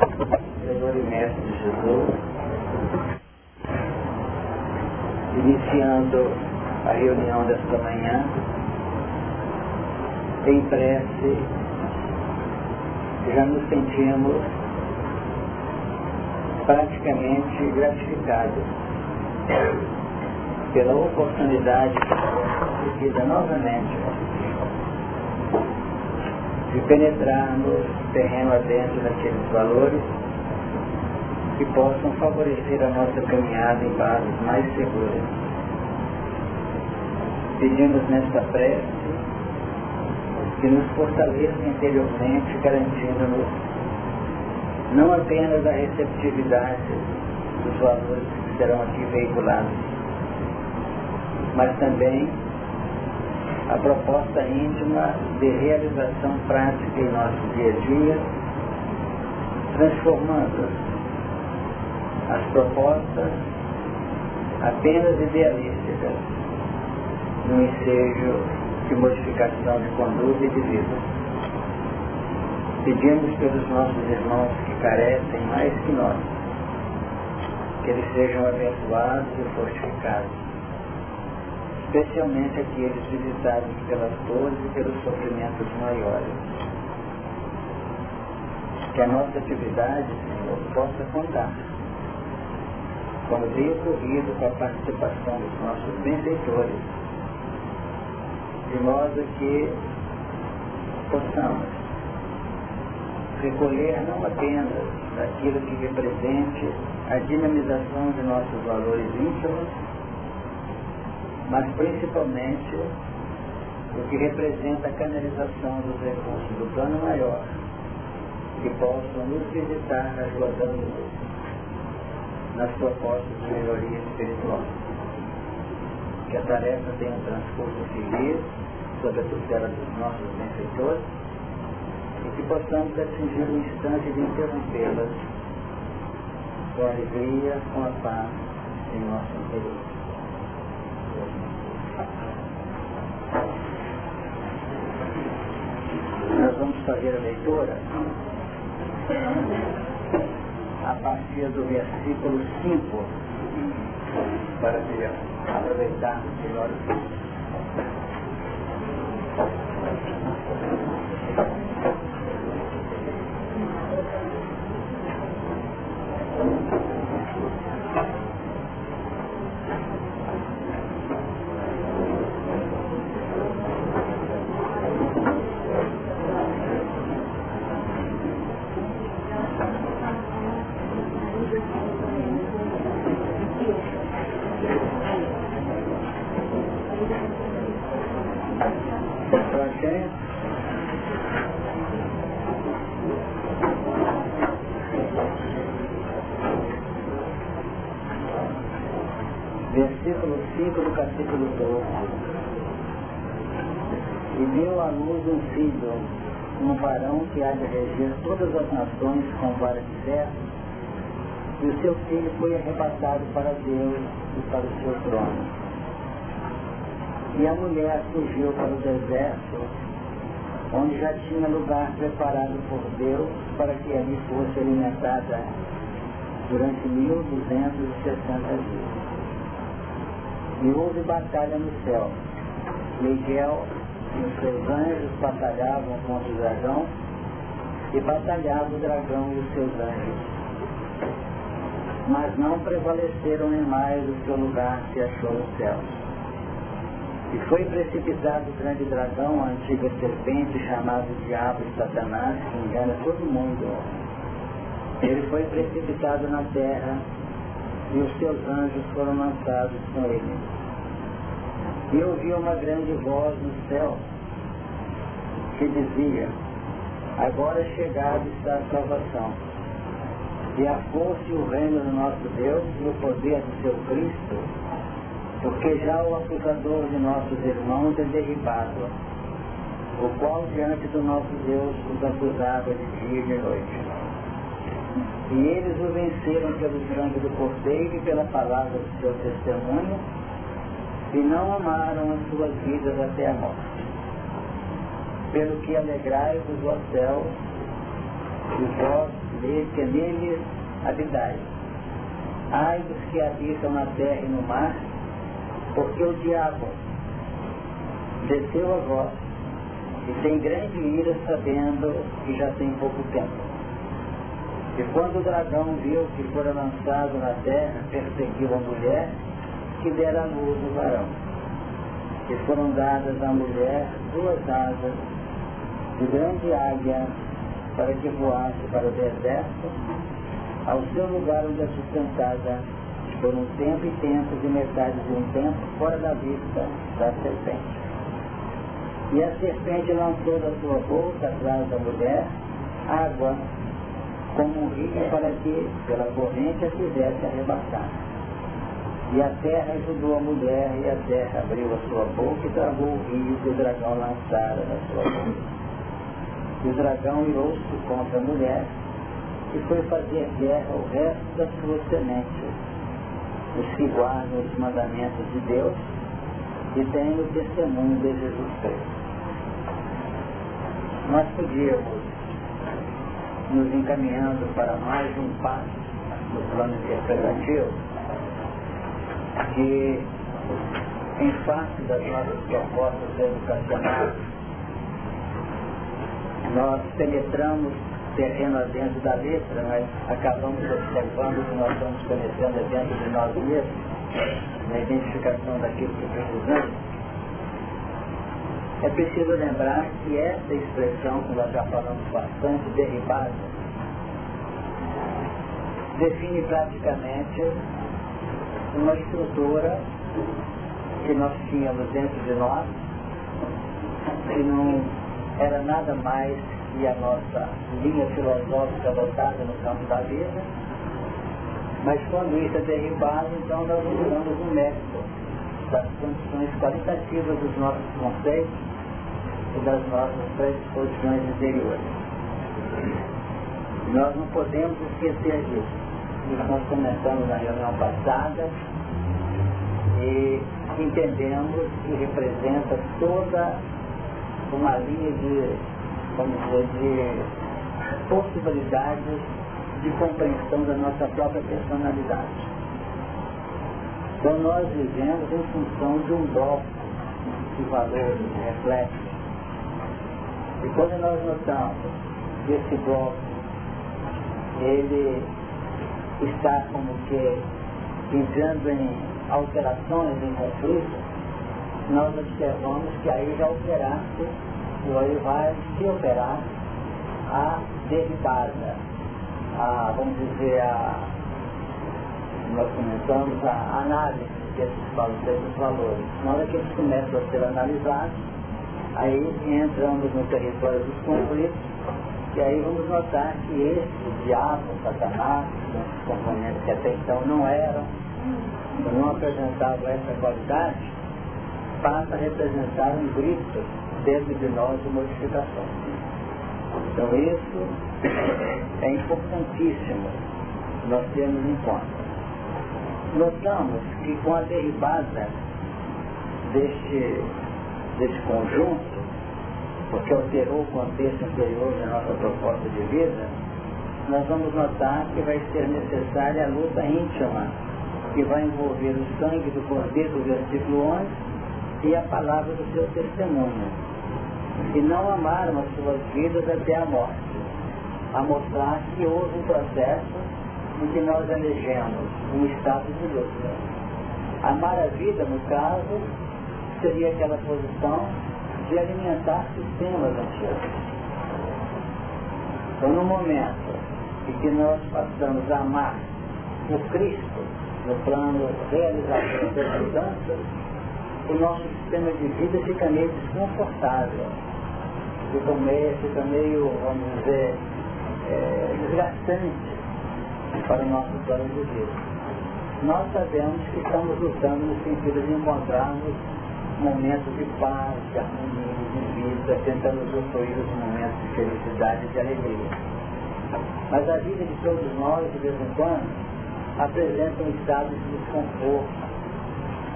Senhor e Mestre Jesus, iniciando a reunião desta manhã, em prece, já nos sentimos praticamente gratificados pela oportunidade vida novamente de penetrarmos terreno adentro daqueles valores que possam favorecer a nossa caminhada em bases mais seguras. Pedimos nesta prece que nos fortaleça interiormente, garantindo-nos não apenas a receptividade dos valores que serão aqui veiculados, mas também a proposta íntima de realização prática em nosso dia a dia, transformando as propostas apenas idealísticas num ensejo de modificação de conduta e de vida. Pedimos pelos nossos irmãos que carecem mais que nós, que eles sejam abençoados e fortificados, especialmente aqueles visitados pelas dores e pelos sofrimentos maiores. Que a nossa atividade, Senhor, possa contar como tem ocorrido com a participação dos nossos benfeitores, de modo que possamos recolher não apenas daquilo que represente a dinamização de nossos valores íntimos, mas principalmente o que representa a canalização dos recursos do plano maior, que possam nos visitar ajudando-nos nas propostas de melhoria espiritual. Que a tarefa tenha um transcurso feliz sob a tutela dos nossos benfeitores e que possamos atingir o instante de interrompê-las com alegria, com a paz em nosso interior. Nós vamos fazer a leitura a partir do versículo 5, para aproveitar melhor. Versículo nações com vara de e o seu filho foi arrebatado para Deus e para o seu trono. E a mulher fugiu para o deserto, onde já tinha lugar preparado por Deus para que ali fosse alimentada durante 1260 dias. E houve batalha no céu. Miguel e os seus anjos batalhavam contra o dragão e batalhava o dragão e os seus anjos. Mas não prevaleceram em mais o seu lugar se achou no céu. E foi precipitado o grande dragão, a antiga serpente, chamado Diabo e Satanás, que engana todo mundo. Ele foi precipitado na terra e os seus anjos foram lançados com ele. E ouvi uma grande voz no céu que dizia, agora chegado está a salvação. E a força e o reino do nosso Deus e o poder do seu Cristo porque já o acusador de nossos irmãos é derribado, o qual diante do nosso Deus os acusava de dia e de noite. E eles o venceram pelo sangue do Cordeiro e pela palavra do seu testemunho, e não amaram as suas vidas até a morte. Pelo que alegrai-vos, ó céu, e vós que neles habitais. Ai dos que habitam na terra e no mar, porque o diabo desceu a vós e tem grande ira sabendo que já tem pouco tempo. E quando o dragão viu que fora lançado na terra, perseguiu a mulher que dera a luz do varão. E foram dadas à mulher duas asas de grande águia para que voasse para o deserto, ao seu lugar onde é sustentada por um tempo e tempo de metade de um tempo fora da vista da serpente. E a serpente lançou da sua boca atrás da mulher água como um rio para que pela corrente a fizesse arrebatar. E a terra ajudou a mulher, e a terra abriu a sua boca e travou o rio que o dragão lançara da sua boca. E o dragão irou-se contra a mulher e foi fazer guerra ao resto da sua semente, os que guardam os mandamentos de Deus e têm o testemunho de Jesus Cristo. Nós podíamos nos encaminhando para mais um passo no plano interpretativo, que em face das nossas propostas educacionais, nós penetramos terreno adentro da letra, mas acabamos observando que nós estamos penetrando dentro de nós mesmos, na identificação daquilo que precisamos, é preciso lembrar que essa expressão, que nós já falamos bastante, derivada, define praticamente uma estrutura que nós tínhamos dentro de nós, que não era nada mais que a nossa linha filosófica adotada no campo da vida, mas quando isso é derivado, então nós usamos um método das condições qualitativas dos nossos conceitos e das nossas predisposições interiores. Nós não podemos esquecer disso. Isso nós começamos na reunião passada e entendemos que representa toda uma linha de, vamos dizer, de possibilidades de compreensão da nossa própria personalidade. Então nós vivemos em função de um bloco de valores, de reflexos, e quando nós notamos que esse bloco, ele está como que entrando em alterações, em conflitos, nós observamos que aí já operasse, ou aí vai se operar a derribada, a, vamos dizer, a, nós começamos a análise desses, desses valores. Na hora que eles começam a ser analisados, Aí entramos no território dos conflitos, e aí vamos notar que esse diabo, Satanás, componentes que até então não eram, não apresentavam essa qualidade, passa a representar um grito dentro de nós de modificação. Então isso é importantíssimo nós termos em conta. Notamos que com a derribada deste desse conjunto, porque alterou o contexto anterior da nossa proposta de vida, nós vamos notar que vai ser necessária a luta íntima, que vai envolver o sangue do Cordeiro do versículo 11 e a palavra do seu testemunho. E não amaram as suas vidas até a morte, a mostrar que houve um processo em que nós elegemos um estado de luta. Amar a vida, no caso, seria aquela posição de alimentar sistemas antigos. Então, no momento em que nós passamos a amar o Cristo no plano realizador das mudanças, o nosso sistema de vida fica meio desconfortável, fica meio, fica meio vamos dizer, é, desgastante para o nosso plano de vida. Nós sabemos que estamos lutando no sentido de encontrarmos momentos de paz, de harmonia, de vida, tentando usufruir os momentos de felicidade e de alegria. Mas a vida de todos nós, de vez em quando, apresenta um estado de desconforto,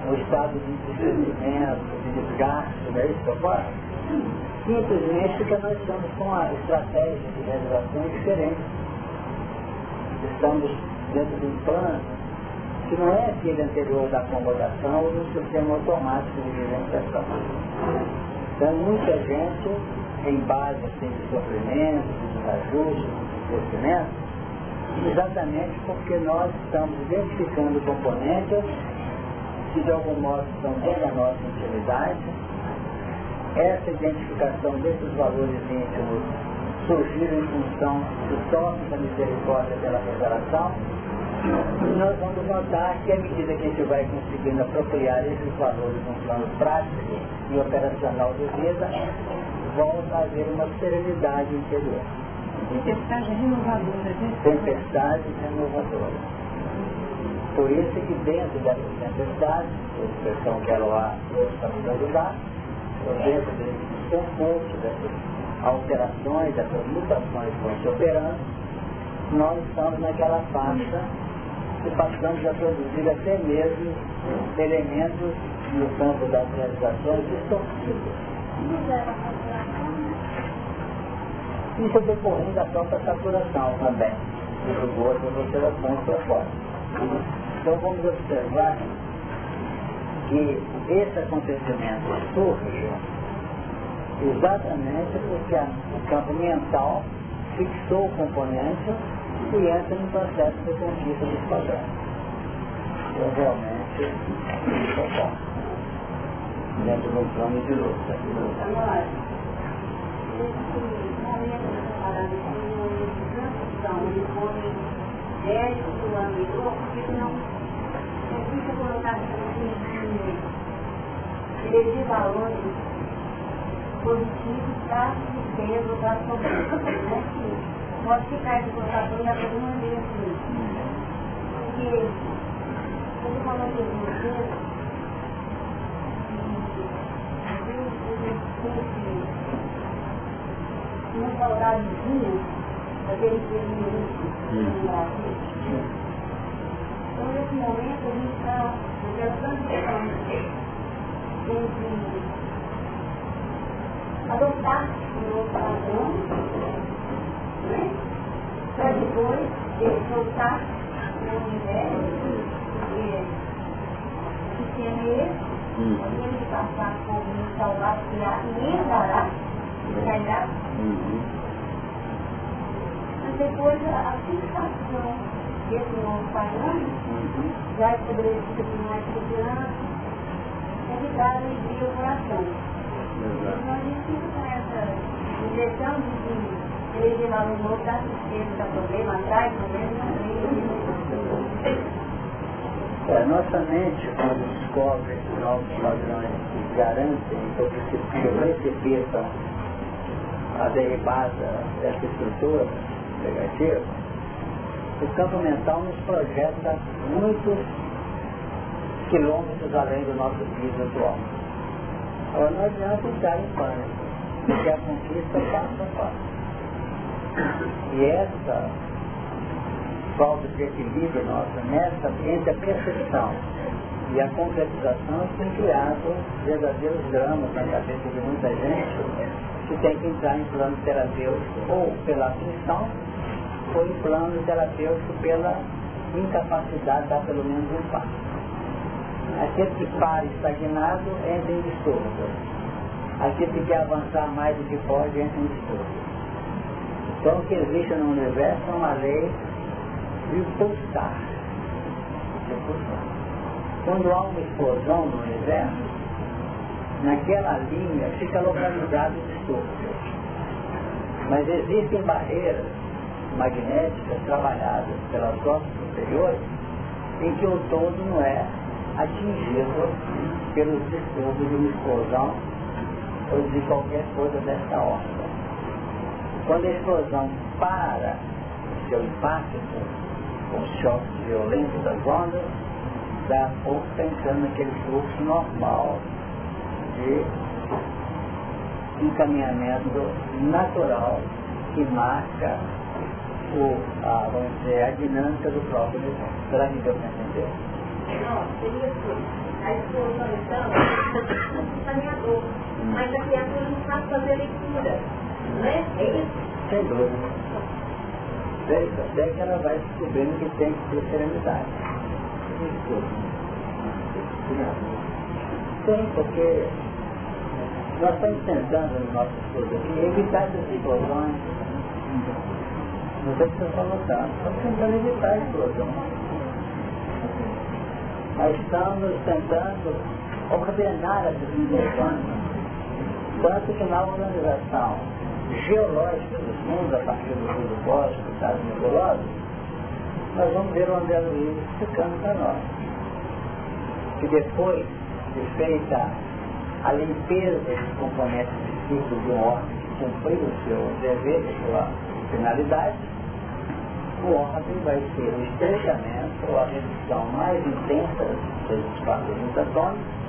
um estado de desconhecimento, de desgaste, não é isso que falo? Simplesmente porque nós estamos com uma estratégia de realização diferente. Estamos dentro de um plano que não é aquele anterior da acomodação ou do sistema automático de vivenciação. Então muita gente, em base assim, de sofrimento, de desajustes, de crescimento, exatamente porque nós estamos identificando componentes que de algum modo estão dentro da nossa intimidade. Essa identificação desses valores íntimos surgiram em função do toque da misericórdia pela revelação. E nós vamos notar que à medida que a gente vai conseguindo apropriar esses valores no plano prático e operacional de vida, volta a haver uma serenidade interior. Tempestade renovadora. Né? Tempestade renovadora. Por isso que dentro dessas a expressão que ela está nos ajudar, dentro desse desconforto, dessas alterações, dessas mutações que vão se operando, nós estamos naquela faixa que passamos a produzir até mesmo elementos no campo das realizações distorcidas. Isso é decorrendo da própria saturação também, do gosto das alterações fora. Então vamos observar que esse acontecimento surge exatamente porque o campo mental fixou o componente e entra no processo de conquista dos padrões. Então realmente é Dentro de um plano de luta. Momento de de velho, do amigo, porque não fica colocado eleger valores positivos para o peso, para a sobrevivência. Né? Pode ficar de colocação da mesma maneira assim. Porque, ele falou que vocês, uma saudadezinha Então, nesse momento, a gente está transição entre adotar um novo padrão, né? para depois voltar no universo, que tem esse, ele passar por um salvar, criar e herdará, herdará. Mas depois a fixação esse novo padrão, já estabelecido por mais segurança, é que dá alegria ao coração. Então a gente fica com essa injeção de eleger lá no novo, dá tristeza, dá problema, atrai problema, é, nossa mente, quando descobre novos padrões que garantem que percebetam a derribada dessa estrutura negativa, o campo mental nos projeta muitos quilômetros além do nosso piso atual. Agora não adianta entrar em pânico, porque a conquista passo a passo. E essa falta de equilíbrio nossa nessa, entre a percepção e a concretização tem criado verdadeiros dramas na cabeça de muita gente que tem que entrar em plano terapêutico ou pela aflição foi um plano terapêutico pela incapacidade de dar pelo menos um passo. Aquele que para estagnado entra em distúrbio. Aquele que quer avançar mais do que pode entra em distúrbio. Então o que existe no universo é uma lei de pulsar. De pulsar. Quando há uma explosão no universo, naquela linha fica localizado o distúrbio. Mas existem barreiras magnéticas trabalhadas pelas forças superiores, em que o todo não é atingido pelos distúrbios de uma explosão ou de qualquer coisa dessa ordem. Quando a explosão para o seu impacto, com os choques violentos das ondas, dá pouco pensando naquele fluxo normal de encaminhamento natural que marca o, a, vamos dizer, a dinâmica do próprio universo. Será que deu para entender? Não, seria assim. a explosão então é um saneador, mas a criatura não sabe fazer leitura, não é? É isso? Sem dúvida. Até que ela vai descobrindo que tem que ter serenidade. Sim, porque nós estamos tentando no nosso estudo aqui evitar essas explosões. Não sei se. Estamos tentando evitar a explosão. Nós estamos tentando ordenar essas explosões. Tanto que na organização geológica dos mundos, a partir do mundo cósmico, das nebulosas, nós vamos ver o André Luiz explicando para nós. Que depois de feita a limpeza dos componentes físicos de um órgão que cumpriu o seu dever, a sua finalidade, o órgão vai ter o estrechamento ou a redução mais intensa dos espaços atômicos,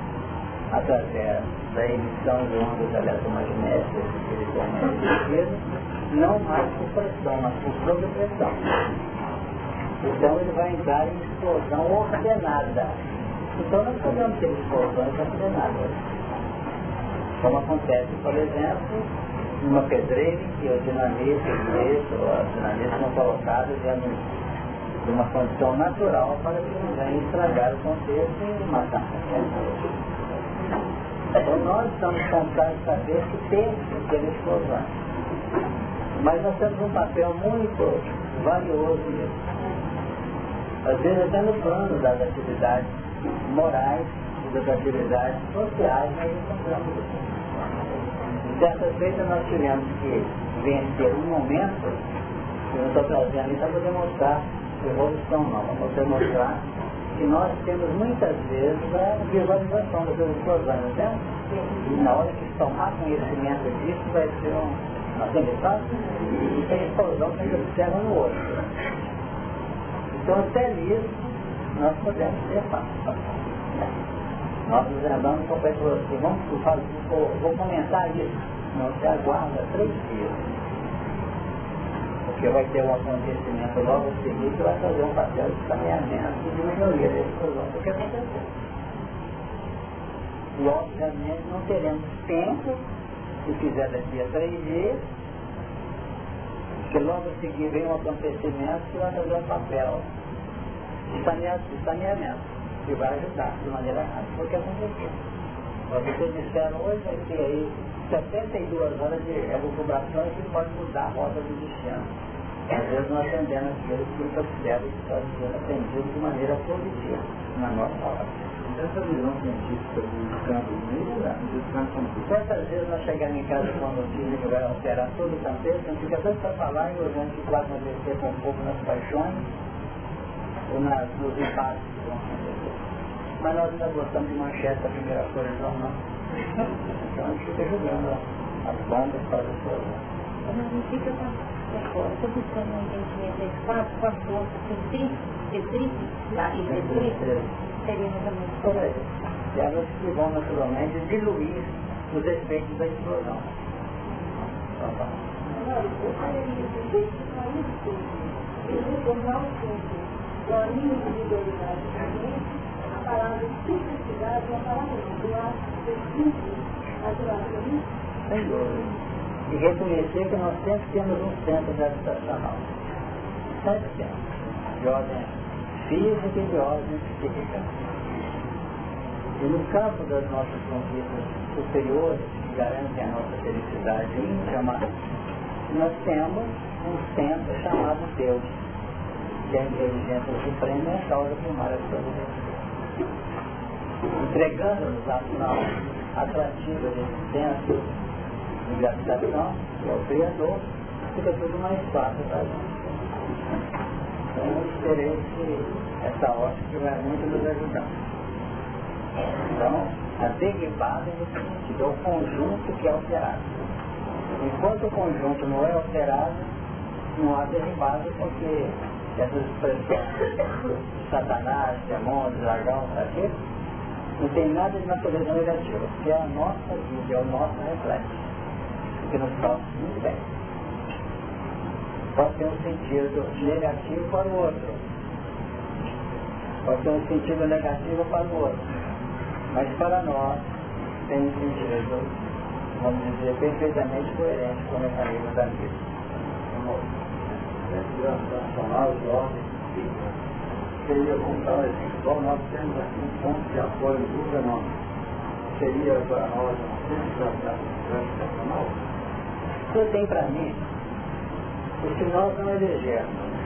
através da emissão de ondas eletromagnéticas que ele toma não mais por pressão, mas por sobrepressão. Então ele vai entrar em explosão ordenada. Então nós podemos ter explosões ordenadas. Como acontece, por exemplo, numa pedreira em que o dinamite, as dinamites são colocadas dentro de uma condição natural para que não venha estragar o contexto e matar Então nós estamos de saber que temos que ter explosões. Mas nós temos um papel muito valioso nisso. Às vezes até no plano das atividades morais e das atividades sociais nós encontramos. Certa feita nós tivemos que vencer um momento, que eu estou trazendo isso para demonstrar evolução não, vamos demonstrar que nós temos muitas vezes a visualização das explosões, né? E na hora que tomar conhecimento disso vai ser um aprendizado e tem explosão que a gente observa no outro. Então até nisso nós podemos ter fácil. Nós lembramos com o pai falou assim, vamos, vou, vou comentar isso. Não, se aguarda três dias. Porque vai ter um acontecimento logo que vai fazer um papel de saneamento de melhoria desse problema do que aconteceu. E obviamente não teremos tempo, se fizer daqui a três dias, que logo seguir vem um acontecimento que vai fazer um papel de saneamento que vai ajudar de maneira rápida. Foi o que aconteceu. Mas vocês disseram hoje vai aí 72 horas de elucubrações que pode mudar a rota do destino. Às vezes nós atendemos aquilo que eu observo que pode ser atendido de maneira positiva na nossa hora. Essa visão científica do campo do Quantas vezes nós chegamos em casa com a notícia que vai alterar todo o contexto, não fica tanto para falar e o gente acontecer com um pouco nas paixões ou nas, nos acontecer. Mas nós ainda gostamos de manchete da primeira coisa, então não. Então a gente fica jogando as bombas para as pessoas. Mas não fica estou buscando um entendimento desse quadro com a força centrífuga e centrífuga, seria menos por aí. E elas que vão naturalmente diluir os efeitos da explosão. Então, tá. Eu de dizer que isso retornar o centro da individualidade a palavra simplicidade é a palavra simples, dúvida. E reconhecer que nós sempre temos um centro gravitacional. Sempre temos. De ordem física e de ordem psíquica. E no campo das nossas conquistas superiores, que garantem a nossa felicidade íntima, nós temos um centro chamado Deus, que é a inteligência suprema e a causa primária de todas Entregando-nos a ação atrativa de gravitação, que é o Criador, fica tudo mais fácil para gente. Então eu esperei que essa ótica vai muito nos ajudar. Então, a derivada no sentido é o conjunto que é alterado. Enquanto o conjunto não é alterado, não há derivada porque Satanás, demônio, dragão, aqui, não tem nada de natureza negativa, porque é a nossa vida, é o nosso reflexo que nos faz muito bem. Pode ter um sentido negativo para o outro. Pode ter um sentido negativo para o outro. Mas para nós tem sentido, vamos dizer, perfeitamente coerente com o mecanismo da vida. Nacional ordem seria como tal exemplo. Nós temos aqui um ponto de apoio fenômeno. Seria para nós um centro? O que eu tenho para mim, se nós não elegermos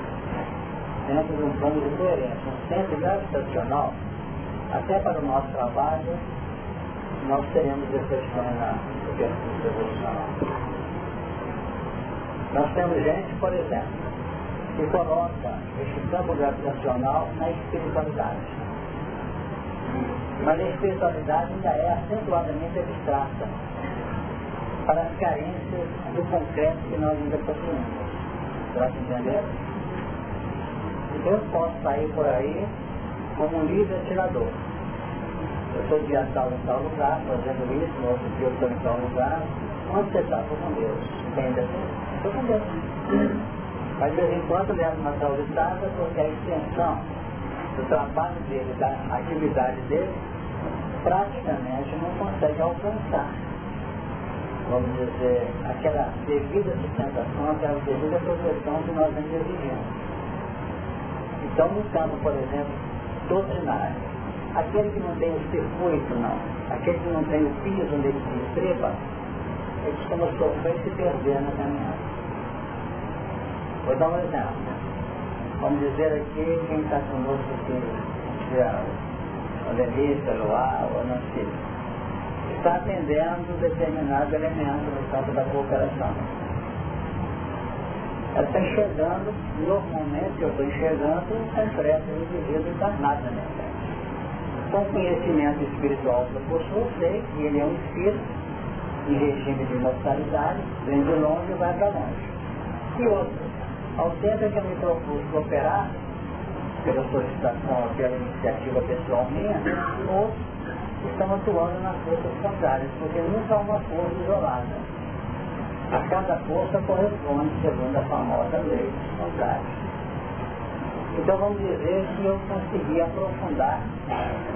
dentro de um plano de coerência, um centro gravitacional, até para o nosso trabalho, nós teremos decepções na percurso evolucional. Nós temos gente, por exemplo, que coloca este campo gravitacional na espiritualidade. Mas a espiritualidade ainda é acentuadamente abstrata para as carências do concreto que nós ainda possuímos. Está entendendo? Então eu posso sair por aí como um livre atirador. Eu estou dia tal em tal lugar, fazendo isso, no outro dia eu estou em tal lugar. Onde você está? Estou com Deus. Entende assim? Estou com Deus. Mas de vez em quando levo uma tal estada porque a extensão do trabalho dele, da atividade dele, praticamente não consegue alcançar, vamos dizer, aquela devida sustentação, aquela devida proteção que nós exigimos. Então, no campo, por exemplo, doutrinário, aquele que não tem o circuito, não, aquele que não tem o piso onde ele se estrepa, ele costuma sofrer e se perder na caminhada. Vou dar um exemplo. Vamos dizer aqui quem está conosco aqui, a Denise, Luar, ou não sei, está atendendo determinado elemento no campo da cooperação ela está enxergando, normalmente eu estou enxergando o concreto do indivíduo encarnado na minha frente. Com conhecimento espiritual que eu possuo, sei que ele é um espírito em regime de imortalidade, vem de longe e vai para longe. E outro, ao tempo que eu me propus cooperar, pela solicitação ou pela iniciativa pessoal minha, outros estão atuando nas forças contrárias, porque nunca há uma força isolada a cada força corresponde segundo a famosa lei contrária. Então vamos dizer que eu consegui aprofundar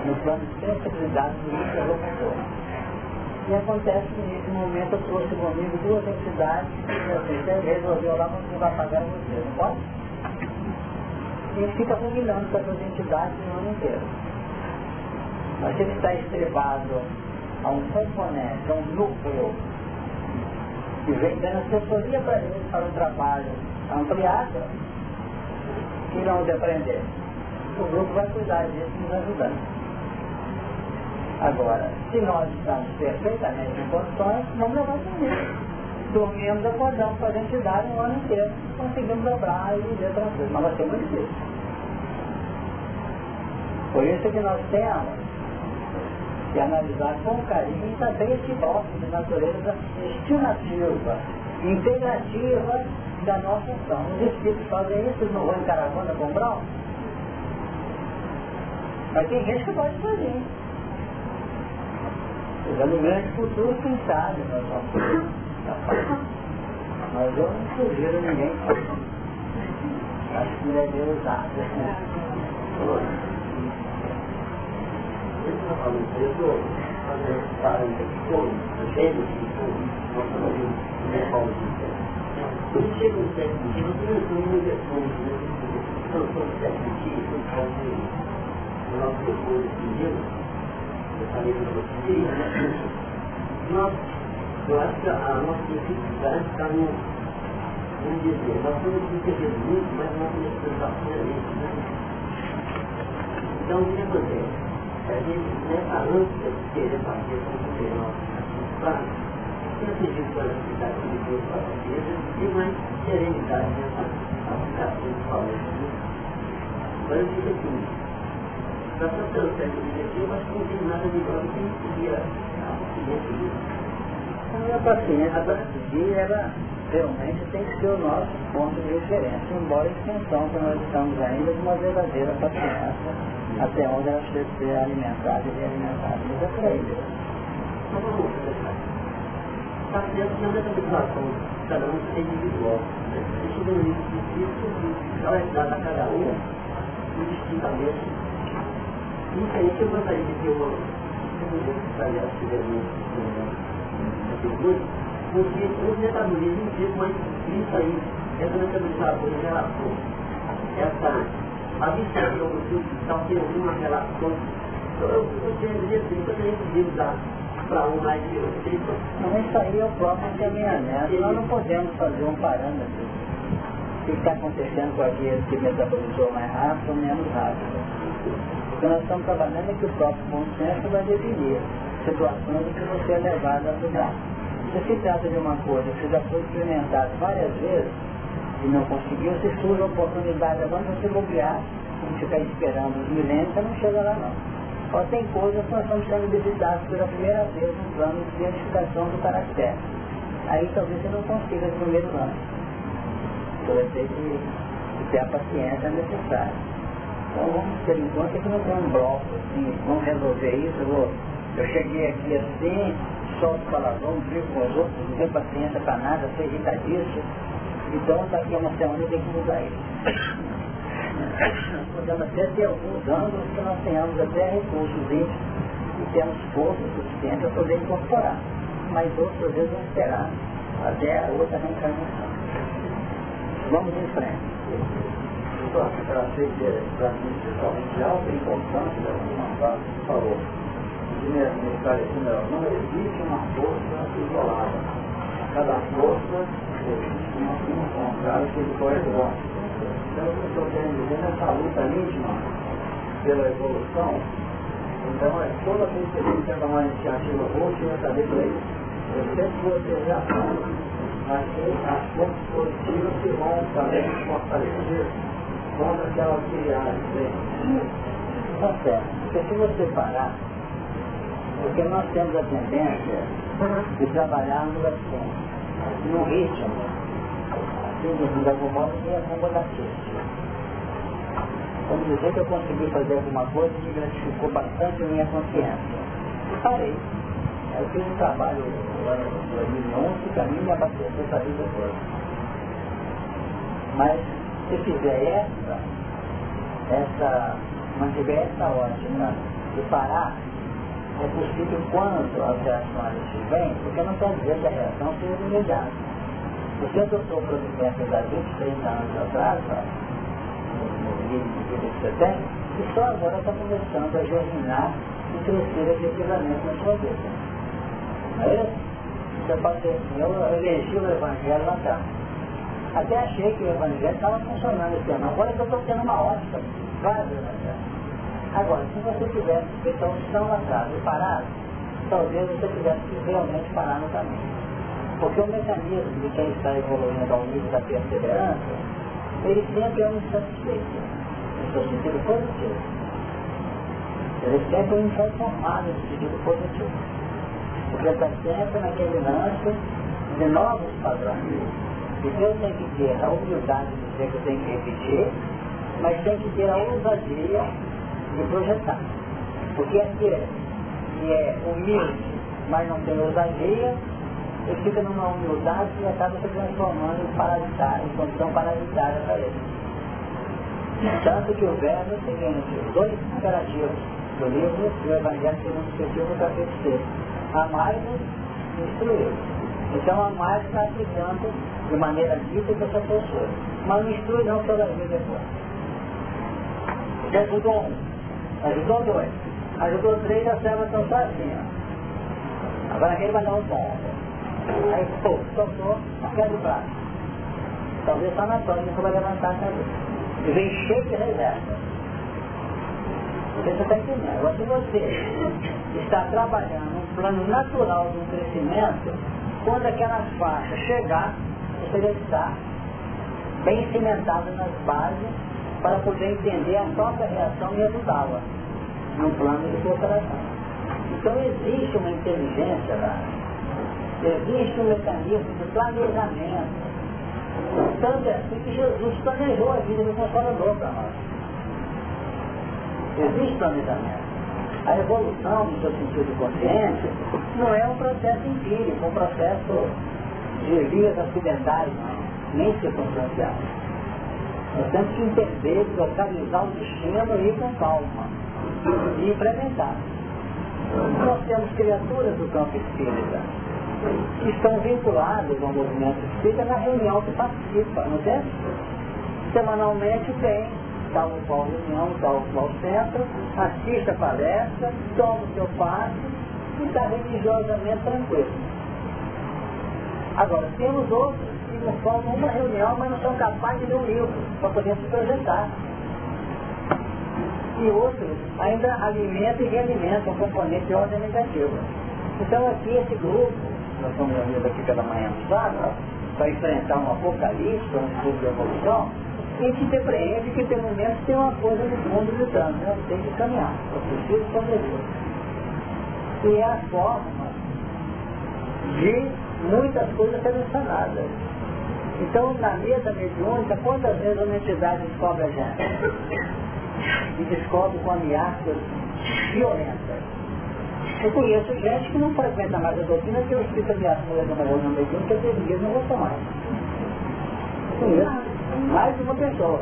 no plano de sensibilidade do interlocutor. E acontece que nesse momento eu trouxe comigo duas entidades e assim, você resolveu lá, você vai pagar você, não pode? E fica combinando com essas entidades no ano inteiro. Mas ele está estribado a um componente, a um núcleo que vem dando assessoria para ele, para um trabalho ampliado, e não de aprender. O grupo vai cuidar disso nos ajudando. Agora, se nós estamos perfeitamente em condições, vamos levar isso. Dormimos, acordamos a entidade um ano inteiro, conseguimos dobrar e viver tranquilo, mas vai ser muito difícil. Por isso que nós temos e analisar com carinho também esse bloco de natureza estimativa, integrativa da nossa ação. Os espíritos fazem isso, não vão em caravana comprar? Mas tem gente que pode fazer. Usando um grande futuro, quem sabe. Mas eu não sugiro ninguém. Acho que não deve usar. Está falando isso, eu estou fazendo parâmetros de fogo, cheio de fogo, nós estamos em São Paulo de Quando chega um certo um dinheiro, eu falei para vocês, nós, eu acho que a nossa dificuldade está no, vamos dizer, nós estamos entendendo muito, mas nós temos que pensar seriamente, né? Então, o que acontece? a gente, nessa ânsia de querer fazer com o nosso participar, eu pedi para a cidade de Deus para a igreja e mais serenidade nessa aplicação de palestra. Agora eu digo assim, para fazer o objetivo, acho que não tem nada melhor do que podia a paciência. A paciência para seguir era realmente tem que ser o nosso ponto de referência, embora a extensão que nós estamos ainda de uma verdadeira paciência até onde ela precisa ser alimentada e realimentada. Mas é por aí. Está dentro da determinação, cada um é individual. Isso não existe, ela é dada a cada um, indistintamente. Isso aí que eu gostaria de ter uma, aliás, porque o metabolismo diz mais isso aí, essa metabolização em relação, essa abstração do substancial tem alguma relação, eu, eu eu tenho que usar para um mais de outro. Não, isso aí é o próprio encaminhamento. Nós não podemos fazer um parâmetro o que está acontecendo com a gente que metabolizou mais rápido ou menos rápido. O que nós estamos trabalhando é que o próprio bom senso vai definir situações em que você é levado a mudar. Se se trata de uma coisa que já foi experimentada várias vezes e não conseguiu, se surge a oportunidade agora você bobear e ficar esperando os milênios, você não chega lá não. Ó, tem coisas que nós estamos sendo visitados pela primeira vez no plano de identificação do caractere. Aí talvez você não consiga no primeiro ano. Você vai ter que, que ter a paciência necessária. Então vamos ter em que não tem um bloco assim, vamos resolver isso, eu, vou, eu cheguei aqui assim, solto palavrão, brigo com os outros, não tenho paciência para nada, sou irritadíssimo. Então daqui a uma semana eu tenho que mudar isso. Podemos até ter alguns anos que nós tenhamos até recursos e temos força suficiente para poder incorporar. Mas outras vezes vamos esperar até a outra reencarnação. Vamos em frente. Achei que para mim, principalmente, de alta importância, uma frase que falou, não existe uma força isolada. Cada força existe uma claro que ele corresponde. Então, o que eu estou querendo dizer nessa luta íntima pela evolução, então é toda vez que a gente tenta uma iniciativa boa, tinha que saber para isso. Eu sempre vou ter reação mas as fontes positivas que vão também fortalecer contra aquelas criadas. Tá certo. Porque se você parar, porque nós temos a tendência de trabalharmos assim, num ritmo, assim, algum modo, de acomodativo. Vamos dizer que eu consegui fazer alguma coisa que gratificou bastante a minha consciência. E parei. Eu fiz um trabalho no ano 2011 que a mim me abasteceu essa vida toda. Mas se fizer essa, essa, mantiver essa ótica de parar, é possível quando as reações vêm, porque não quer dizer que a reação seja imediata. O que adotou providências há 23 anos atrás, no livro que você tem, e só agora está começando a germinar e crescer efetivamente na sua vida. É, você pode dizer assim, eu elegi o Evangelho lá atrás. Até achei que o Evangelho estava funcionando esse ano. Agora que eu estou tendo uma ótica várias vezes Agora, se você tivesse feito a opção lá atrás e parado, talvez você tivesse que realmente parar no caminho. Porque o mecanismo de quem está evoluindo ao nível da perseverança, ele sempre é um insatisfeito, no seu sentido positivo. Ele sempre é um insatisfeito no sentido positivo. Porque está sempre naquele lance de novos padrões. Eu tenho que ter a humildade de dizer que eu tenho que repetir, mas tem que ter a ousadia de projetar. Porque aquele que é humilde, mas não tem ousadia, ele fica numa humildade e acaba se transformando em parasitário, em condição parasitária para ele. Tanto que o verbo é o seguinte, dois imperativos do livro do Evangelho segundo o Espírito capítulo 6 amai-vos e instruí-vos. Então amar está aplicando de maneira dita essa pessoa. Mas instrui não toda vida depois. Você ajudou um, ajudou dois, ajudou três, a serva estão só assim, ó. Agora quem vai dar um ponto. Aí, pô, soltou, o braço. Talvez só na torre nunca vai levantar a cabeça. E vem cheio de reserva. Você está entendendo? Agora se você está trabalhando plano natural do crescimento, quando aquela faixa chegar, estar bem cimentado nas bases para poder entender a própria reação e ajudá-la no plano de cooperação. Então existe uma inteligência lá, existe um mecanismo de planejamento. Tanto é assim que Jesus planejou a vida do Consolador para nós. Existe planejamento. A evolução, no seu sentido consciente, não é um processo empírico, um processo de vias acidentais, nem circunstanciais. Nós temos que entender, localizar o destino e ir com calma e implementar. Nós temos criaturas do campo espírita que estão vinculadas ao movimento espírita na reunião que participa, não é? Semanalmente tem tal qual reunião, tal qual centro, assiste a palestra, toma o seu passe e está religiosamente tranquilo. Agora, temos outros que não formam uma reunião, mas não são capazes de ler um livro para poder se projetar. E outros ainda alimentam e realimentam o componente de ordem negativa. Então aqui esse grupo, nós estamos reunidos aqui pela manhã no sábado, para enfrentar um apocalipse, um estudo de evolução, a gente depreende que tem momentos tem uma coisa no fundo gritando, né? tem que caminhar, eu preciso sobreviver. E é a forma de muitas coisas serem sanadas. Então, na mesa mediúnica, quantas vezes uma entidade descobre a gente? E descobre com ameaças violentas. Eu conheço gente que não frequenta mais a doutrina que o Espírito ameaça a mulher da reunião mediúnica que eles não gostam mais. Eu conheço mais de uma pessoa.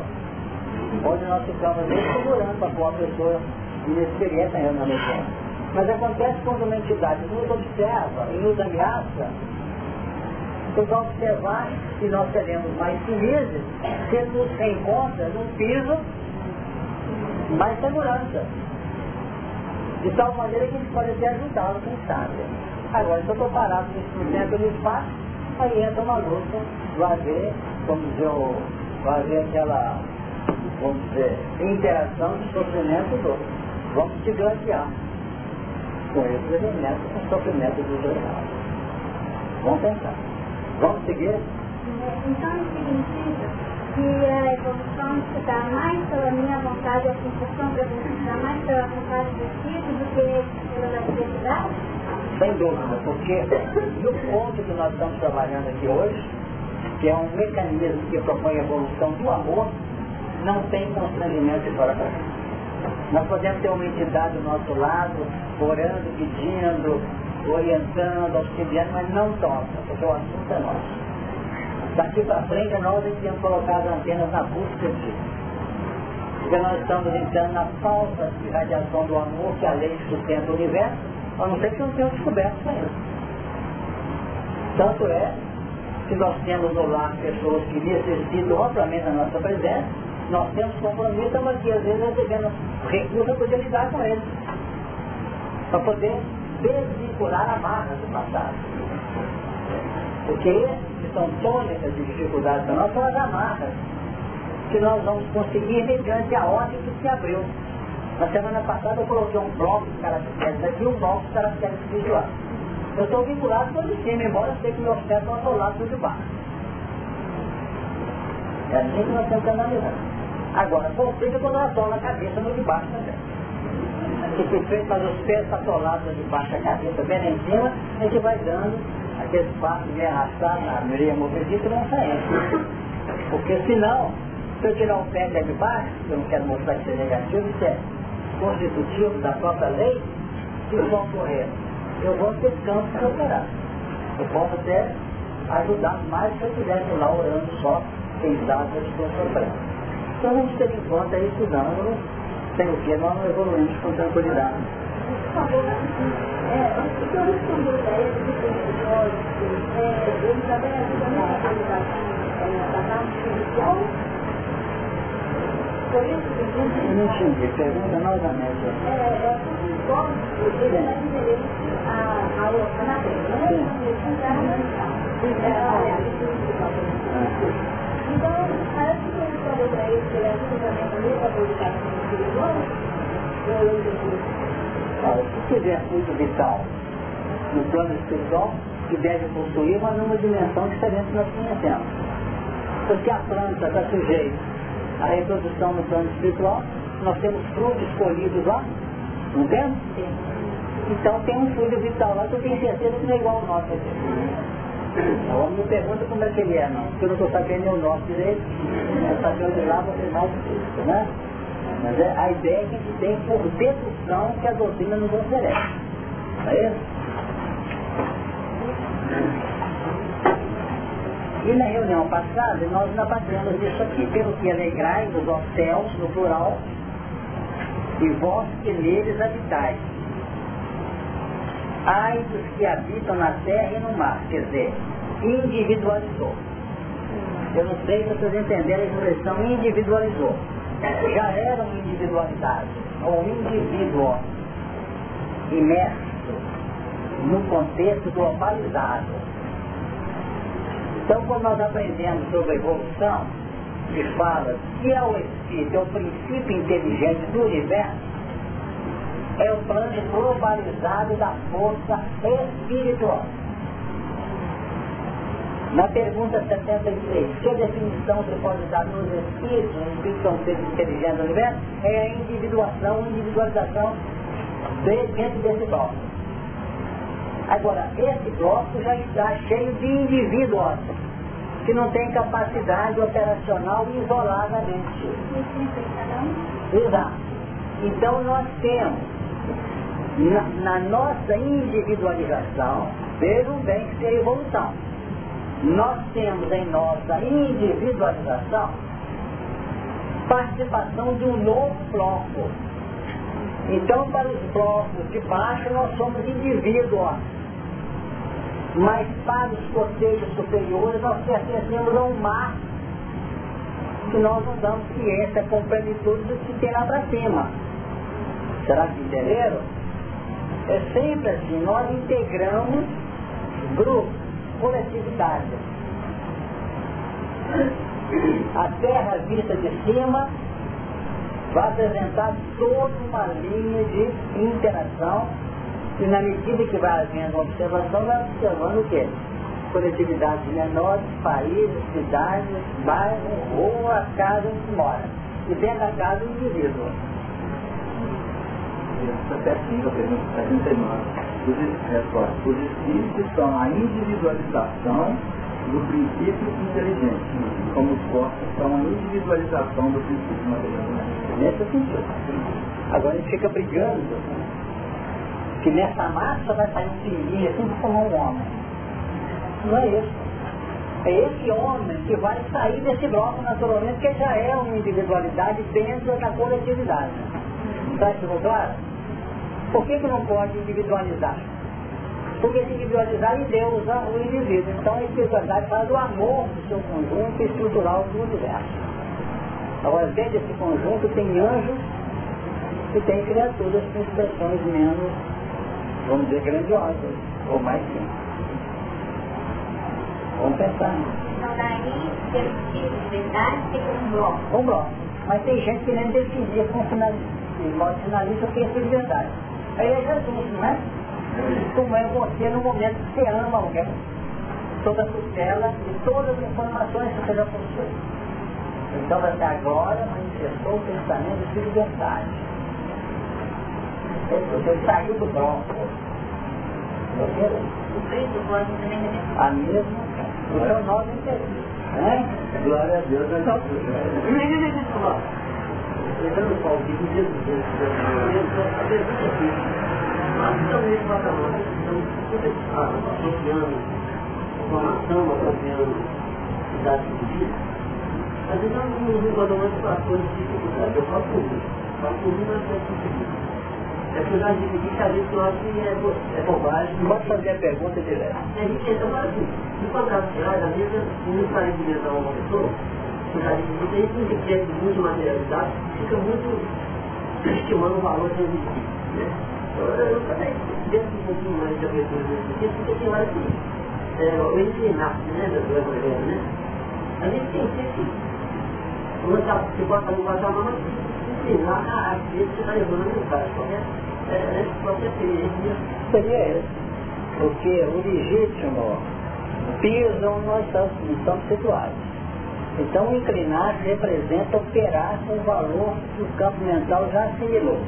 Onde nós ficamos vezes segurando para pôr pessoa inexperiente na mediúnica. Mas acontece quando uma entidade nos observa e nos ameaça, vocês vão observar que nós teremos mais felizes se nos reencontra num piso mais segurança. De tal maneira que a gente pode até ajudá-lo, quem sabe. Agora, se eu estou parado nesse momento no espaço, aí entra uma luta, vai haver, vamos dizer, vai aquela, vamos dizer, interação de sofrimento do outro. Vamos se grandear com esses elementos, com o sofrimento dos dois. Vamos pensar. Vamos seguir? Então significa que a evolução se dá mais pela minha vontade, a sensação da evolução se dá mais pela vontade do espírito do que pela necessidade? Sem dúvida, porque no ponto que nós estamos trabalhando aqui hoje, que é um mecanismo que propõe a evolução do amor, não tem constrangimento de fora para Nós podemos ter uma entidade do nosso lado, orando, pedindo, orientando, auxiliando, mas não toca, porque o assunto é nosso. Daqui para frente nós é que temos colocado as antenas na busca disso. Porque nós estamos entrando na falsa irradiação do amor que a lei sustenta o universo, a não ser que não tenhamos descoberto isso. Tanto é que nós temos no lar pessoas que necessitam amplamente da nossa presença, nós temos compromisso, mas que às vezes recebemos recursos para poder lidar com eles. Para poder desvincular a marca do passado. Porque que são tônicas de dificuldades para nós são as amarras que nós vamos conseguir mediante a ordem que se abriu. Na semana passada eu coloquei um bloco de caracteres aqui um bloco de caracteres visuais. Eu estou vinculado todo de cima, embora eu sei que meus pés estão atolados por de baixo. É assim que nós temos que analisar. Agora, que quando atola a cabeça no de baixo também que foi feito para os pés atolados de baixo da cabeça, bem em cima, a gente vai dando aquele espaço meio arrastado na meia movediça e não saindo. Porque senão, se eu tirar o pé de baixo, eu não quero mostrar que isso é negativo, isso é constitutivo da própria lei, que vão ocorrer? Eu vou ter campo para operar. Eu posso até ajudar mais se eu estivesse lá orando só, pensado, eu estou sofrendo. Então vamos ter em conta isso não, sem o que nós não evoluímos com tranquilidade. Por favor, é, o senhor respondeu para ele que tem ele também ajuda na parte? Por isso que eu não entendi, pergunta novamente. É, é os códigos, ele é diferente a, a outra na frente, não é? Ele está na Então, que ele falou para que tiver fluido vital no plano espiritual, que deve possuir uma numa dimensão diferente que nós conhecemos. Porque a planta está sujeita à reprodução no plano espiritual, nós temos frutos colhidos lá, não temos? Então tem um fluido vital lá que eu tenho certeza que não é igual ao nosso aqui. O homem me pergunta como é que ele é, não, porque eu não estou sabendo nem o nosso direito, é saber de lá você mais difícil, né? Mas é a ideia que a gente tem por dedução que a doutrina nos oferece. Não é isso? E na reunião passada, nós debatemos isso aqui, pelo que alegrai-vos aos céus, no plural, e vós que neles habitais. Ai dos que habitam na terra e no mar, quer dizer, individualizou. Eu não sei se vocês entenderam a expressão individualizou. Já eram individualidades, ou indivíduo imerso no contexto globalizado. Então, quando nós aprendemos sobre a evolução, que fala que é o Espírito, é o princípio inteligente do universo, é o plano globalizado da força espiritual. Na pergunta 73, que definição você pode dar nos espíritos, nos espíritos são seres inteligentes do universo? É a individuação, individualização de, dentro desse bloco. Agora, esse bloco já está cheio de indivíduos que não têm capacidade operacional isoladamente. Exato. Então nós temos na, na nossa individualização, vejam bem que é evolução. Nós temos em nossa individualização participação de um novo bloco. Então, para os blocos de baixo, nós somos indivíduos. Mas para os cotejos superiores, nós pertencemos a um mar que nós não damos ciência com plenitude do que tem lá para cima. Será que entenderam? É sempre assim, nós integramos grupos, coletividade. A Terra vista de cima vai apresentar toda uma linha de interação e na medida que vai havendo observação, vai observando o quê? Coletividades menores, países, cidades, bairros a casa onde se mora. E dentro da casa o indivíduo perspectiva que a gente está entendendo. Os, os espíritos são a individualização do princípio inteligente, como os corpos são a individualização do princípio material. Nesse sentido. Agora a gente fica brigando que nessa massa vai sair um filhinho assim como um homem. Não é isso. É esse homem que vai sair desse bloco naturalmente, que já é uma individualidade dentro da coletividade. Está ficou claro? Por que, que não pode individualizar? Porque se individualizar e Deus usa o indivíduo. Então a espiritualidade fala do amor do seu conjunto estrutural do universo. Agora, dentro desse conjunto tem anjos e tem criaturas com expressões menos, vamos dizer, grandiosas, ou mais simples. Vamos pensar Então daí, pelo tipo de verdade, fica um bloco. Um bloco. Mas tem gente que nem definia com finalista, de modo finalista o que é de verdade. Aí é Jesus, não é? Como é você no momento que você ama alguém, sob a tutela de todas as informações que você já possui. Então até agora manifestou o pensamento de liberdade. Você saiu do bronco. O preço do bloco também é A mesma, o seu nome é né? Glória a Deus, né? Lembrando o Paulo que Jesus, a pergunta aqui, mas estão nesse patamar, estão apropriando informação, apropriando idade de vida, às vezes nós não nos encontramos mais situações de dificuldade. Eu falo por mim, falo por mim, mas é possível. É que eu já dividi que às vezes eu acho que é, é bobagem. Pode fazer a pergunta direto. A gente entra mais assim, no contrato geral, às vezes, não sai de uma pessoa, porque gente enriquece muito materialidade, fica muito estimando o valor do indivíduo. Né? Eu também, dentro um pouquinho mais de abertura aqui, porque tem mais que é, o inclinar né, do Evangelho, né? A gente tem que, quando você bota no patamar, mas inclinar a arte que você está levando a mensagem, correto? É, né? Qualquer seria esse. Porque o legítimo piso onde nós estamos situados. Então inclinar representa operar com o valor que o campo mental já assimilou.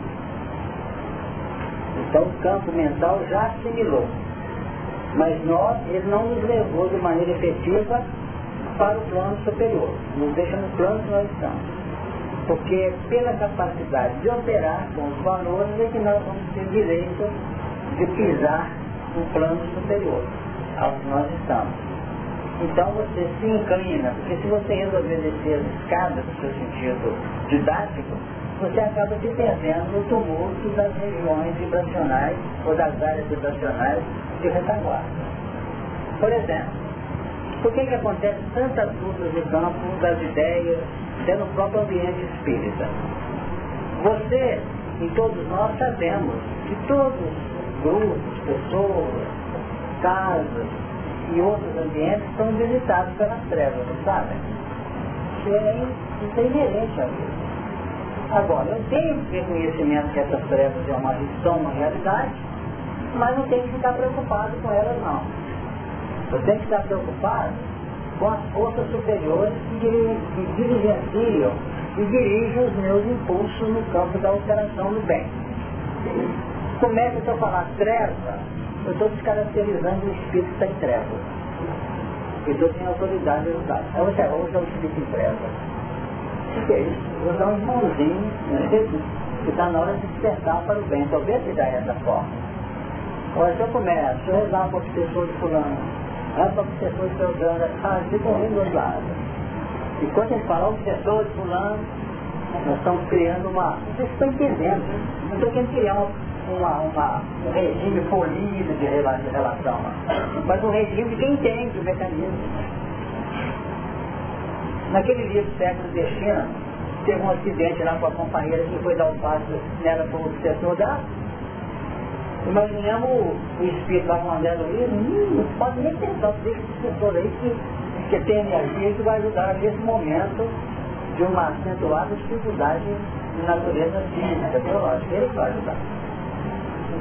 Então o campo mental já assimilou. Mas nós, ele não nos levou de maneira efetiva para o plano superior. Nos deixa no plano que nós estamos. Porque pela capacidade de operar com os valores é que nós vamos ter direito de pisar no plano superior ao que nós estamos. Então você se inclina, porque se você resolver descer as escadas no seu sentido didático, você acaba se perdendo no tumulto das regiões vibracionais ou das áreas vibracionais de retaguarda. Por exemplo, por que, que acontece tantas lutas no campo das ideias, até no próprio ambiente espírita? Você e todos nós sabemos que todos os grupos, pessoas, casas e outros ambientes são visitados pelas trevas, não sabem? Isso é, isso é inerente a. Agora, eu tenho reconhecimento que essas trevas é uma, são uma realidade, mas não tenho que ficar preocupado com elas não. Eu tenho que estar preocupado com as forças superiores que, que dirigenciam e dirigem os meus impulsos no campo da operação do bem. Como é que eu falar treva, eu estou descaracterizando o espírito que está em treva. Eu estou sem autoridade de usar. É o terror que é o espírito em. O que é isso? Vou dar um irmãozinho, né? que está na hora de despertar para o bem. Talvez se dá dessa forma. Olha, se eu começo, eu rezar para o obsessor de fulano, rezar para o obsessor de Belgrano, ah, fica rindo do lado. E quando ele fala obsessor de fulano, nós estamos criando uma. Vocês estão entendendo. Não estou querendo criar uma, uma, uma, um regime polido de relação, mas um regime de quem entende o mecanismo. Naquele livro Século Destino, teve um acidente lá com a companheira que foi dar um passo nela para o obsessor da. Imaginamos o, espírito lá mandando hum, não pode nem pensar, deixa esse obsessor aí que, que tem energia que vai ajudar nesse momento de uma acentuada dificuldade de natureza física, biológica, ele vai ajudar.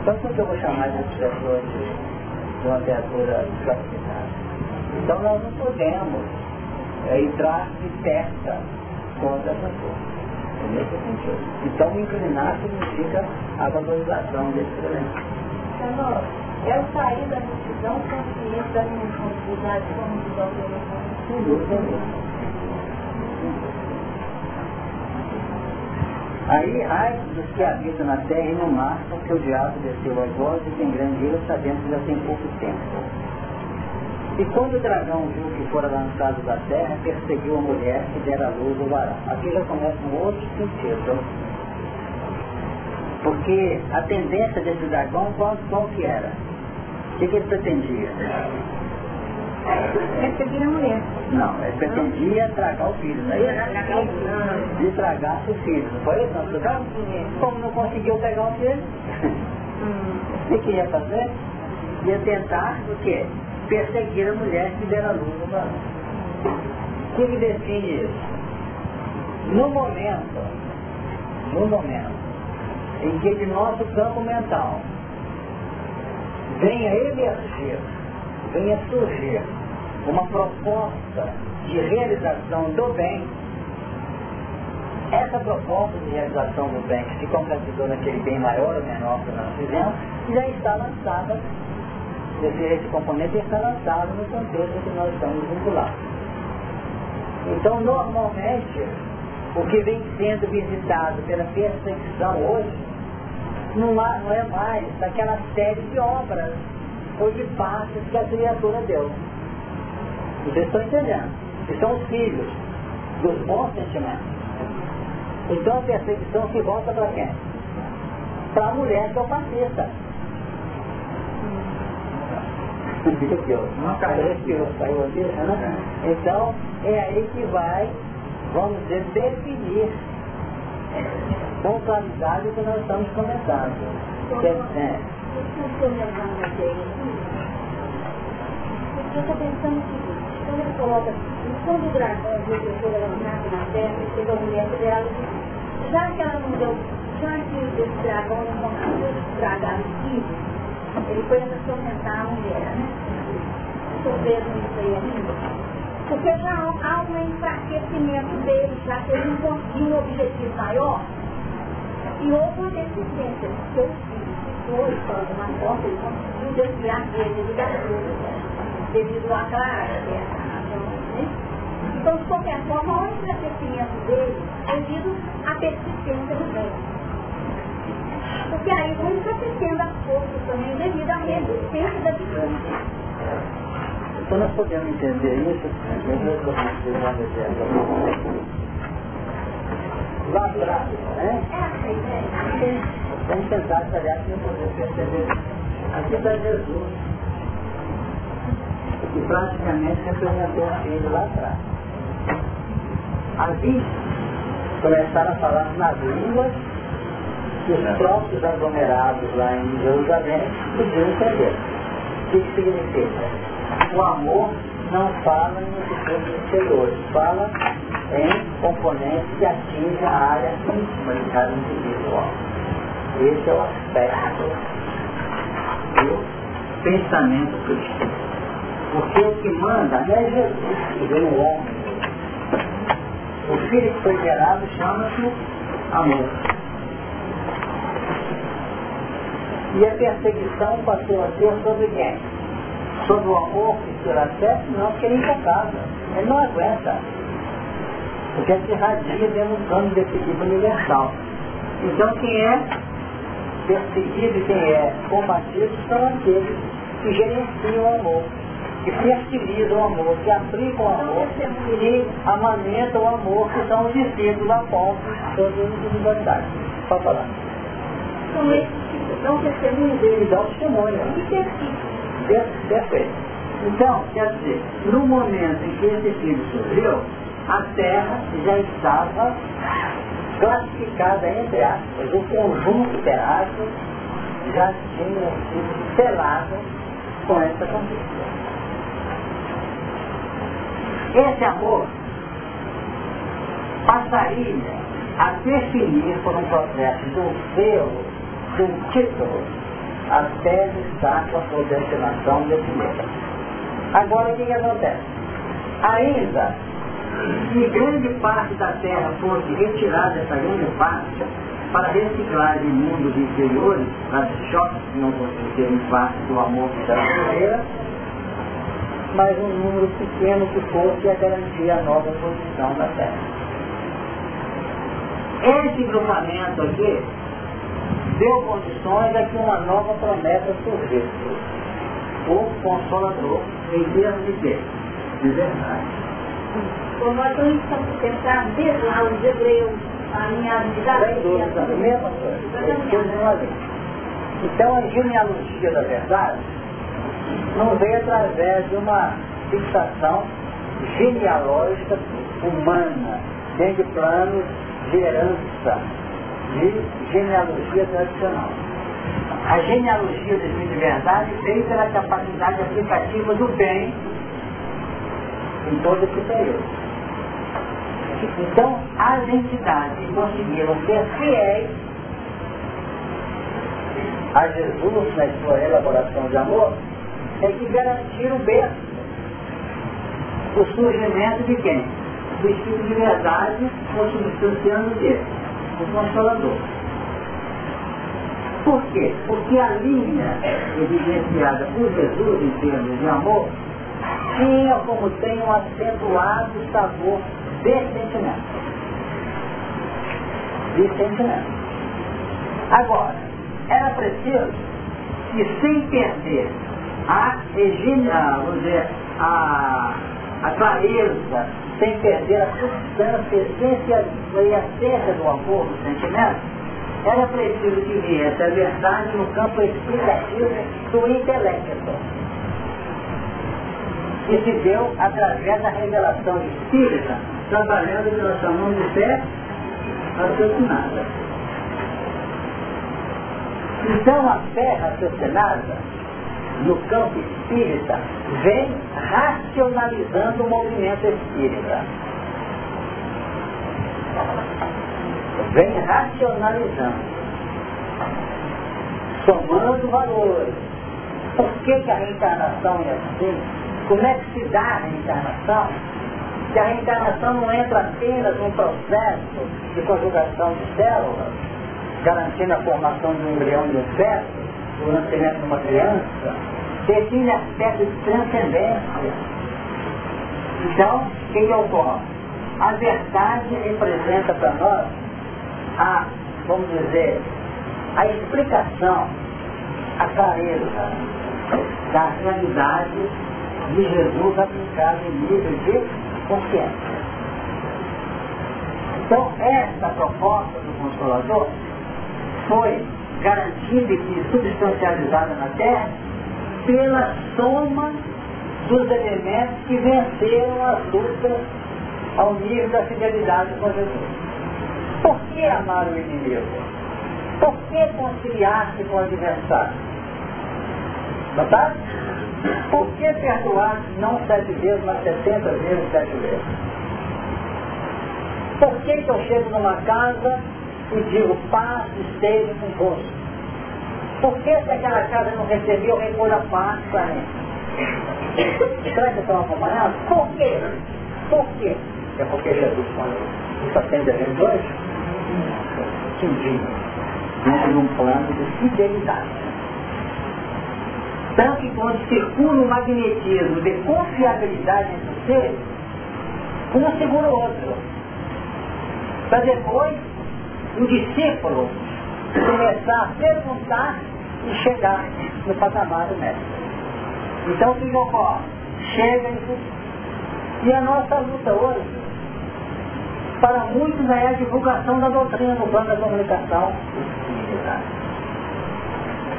Então, por que eu vou chamar de obsessor de, de uma criatura classificada? Então, nós não podemos é entrar de testa contra essa força. Sentido. Então, inclinar significa a valorização desse elemento. Senhor, eu saí da multidão consciente da minha responsabilidade como multidão de Sem dúvida. Aí, ai dos que habitam na terra e no mar, porque o diabo desceu a voz e tem grande ira, sabendo que já tem pouco tempo. E quando o dragão viu que fora lançado da terra, perseguiu a mulher que dera luz ao varão. Aqui já começa um outro sentido. Porque a tendência desse dragão, qual, qual que era? O que, que ele pretendia? Perseguir a mulher. Não, ele pretendia tragar o filho, não é De tragar o filho, não foi isso? Não, Como não conseguiu pegar o filho, hum. o que ia fazer? Ia tentar o quê? perseguir a mulher que der a luz no varão. O que, que define isso? No momento, no momento em que de nosso campo mental venha emergir, venha surgir uma proposta de realização do bem, essa proposta de realização do bem que se concretizou naquele bem maior ou menor que nós fizemos, já está lançada esse, esse componente está lançado no contexto que nós estamos vinculados. Então, normalmente, o que vem sendo visitado pela perseguição hoje não, há, não é mais daquela série de obras de passos que a criatura deu. Vocês estão entendendo? Que são os filhos dos bons sentimentos. Então a perseguição se volta para quem? Para a mulher que é o fascista né? Então, é aí que vai, vamos dizer, definir com claridade o que nós estamos comentando. Que, é, eu estou pensando o seguinte, quando ele coloca, quando o dragão viu que foi lançado na terra, ele chegou a mulher dela, já que ela não deu, já que esse dragão não conseguiu estragar o filho, ele foi atormentar a mulher, né? Sofrendo isso aí ainda. Porque já há um enfraquecimento dele, já que ele não conseguiu um objetivo maior. E houve uma deficiência, porque o filho foi, de alguma forma, ele conseguiu desviar dele da coisa, devido à clara né? Então, de qualquer forma, há um enfraquecimento dele devido à persistência do bem. Porque aí vão enfraquecendo as forças também devido à resistência da distância. Então nós podemos entender isso, lá atrás, né? Vamos tentar trabalhar para poder perceber. Aqui está Jesus, que praticamente representou ele lá atrás. Ali começaram a falar nas línguas que os próprios aglomerados lá em Jerusalém podiam entender. O que significa? O amor não fala em atitudes exteriores, fala em componentes que atingem a área íntima de cada indivíduo. Esse é o aspecto do pensamento cristão. Porque o que manda não é Jesus que veio o homem. O filho que foi gerado chama-se amor. E a perseguição passou a ser sobre quem? Sobre o amor que será certo? Não, porque ele intocável. Ele não aguenta. Porque se radia dentro do plano desse tipo universal. Então quem é perseguido e quem é combatido são aqueles que gerenciam o amor, que fertilizam o amor, que aplicam o amor e amamentam o amor, que são os discípulos apóstolos de todas as individualidades. Pode falar. São esses que dão testemunho dele. Dão testemunho. Perfeito. Então, quer dizer, no momento em que esse filho surgiu, a terra já estava classificada, entre aspas, o conjunto terráqueo já tinha sido selado com essa conquista. Esse amor passaria a definir por um processo do selo, do título, até estar com a sua destinação definida. Agora o que, que acontece? Ainda que grande parte da terra fosse retirada, essa grande parte, para reciclagem em mundos inferiores, para choques que não conseguiram parte do amor está na mas um número pequeno que fosse a garantir a nova posição da terra. Esse grupamento aqui deu condições a que uma nova promessa surgisse. O Consolador, em termos de quê? De verdade. Como nós estamos pensar desde lá os hebreus, a. Sem a mesma coisa. Então a genealogia da verdade não veio através de uma fixação genealógica humana, dentro de planos de herança, de genealogia tradicional. A genealogia de Verdade veio pela capacidade aplicativa do bem em todo esse período. Então, as entidades conseguiram ser fiéis a Jesus na sua elaboração de amor, é que garantiram o berço, o surgimento de quem? Do Espírito de Verdade, substanciando dele, o Consolador. Por quê? Porque a linha evidenciada por Jesus em termos de amor tinha como tem um acentuado sabor de sentimento. De sentimento. Agora, era preciso que sem perder a, dizer, a, a clareza, sem perder a substância, a essência e a essência do amor, do sentimento, era preciso que viesse a verdade no campo explicativo do intelecto que se deu através da revelação espírita, trabalhando que nós de fé raciocinada. Então a fé raciocinada, no campo espírita, vem racionalizando o movimento espírita. Vem racionalizando. Somando valores. Por que, que a reencarnação é assim? Como é que se dá a reencarnação? Que a reencarnação não entra apenas num processo de conjugação de células, garantindo a formação de um embrião de um feto, o nascimento de uma criança, define aspecto de transcendência. Então, o que, que ocorre? A verdade representa para nós a, vamos dizer, a explicação, a clareza da realidade de Jesus aplicado em nível de consciência. Então, essa proposta do Consolador foi garantida e substancializada na Terra pela soma dos elementos que venceram as lutas ao nível da fidelidade com Jesus. Por que amar o inimigo? Por que conciliar-se com o adversário? Notaram? Por que perdoar não sete vezes, mas setenta vezes sete vezes? Por que, que eu chego numa casa e digo paz esteja convosco? Por que se aquela casa não recebeu, repor a paz para mim? Será que estão acompanhando? Por quê? Por quê? É porque Jesus falou. Isso atende a gente hoje? Entendi. Dentro de um plano de fidelidade. Tanto que quando circula o magnetismo de confiabilidade entre seres, um segura o outro. Para depois o discípulo começar a perguntar e chegar no patamar do mestre. Então o que ocorre? Chega e a nossa luta hoje, para muitos é a divulgação da doutrina no plano da comunicação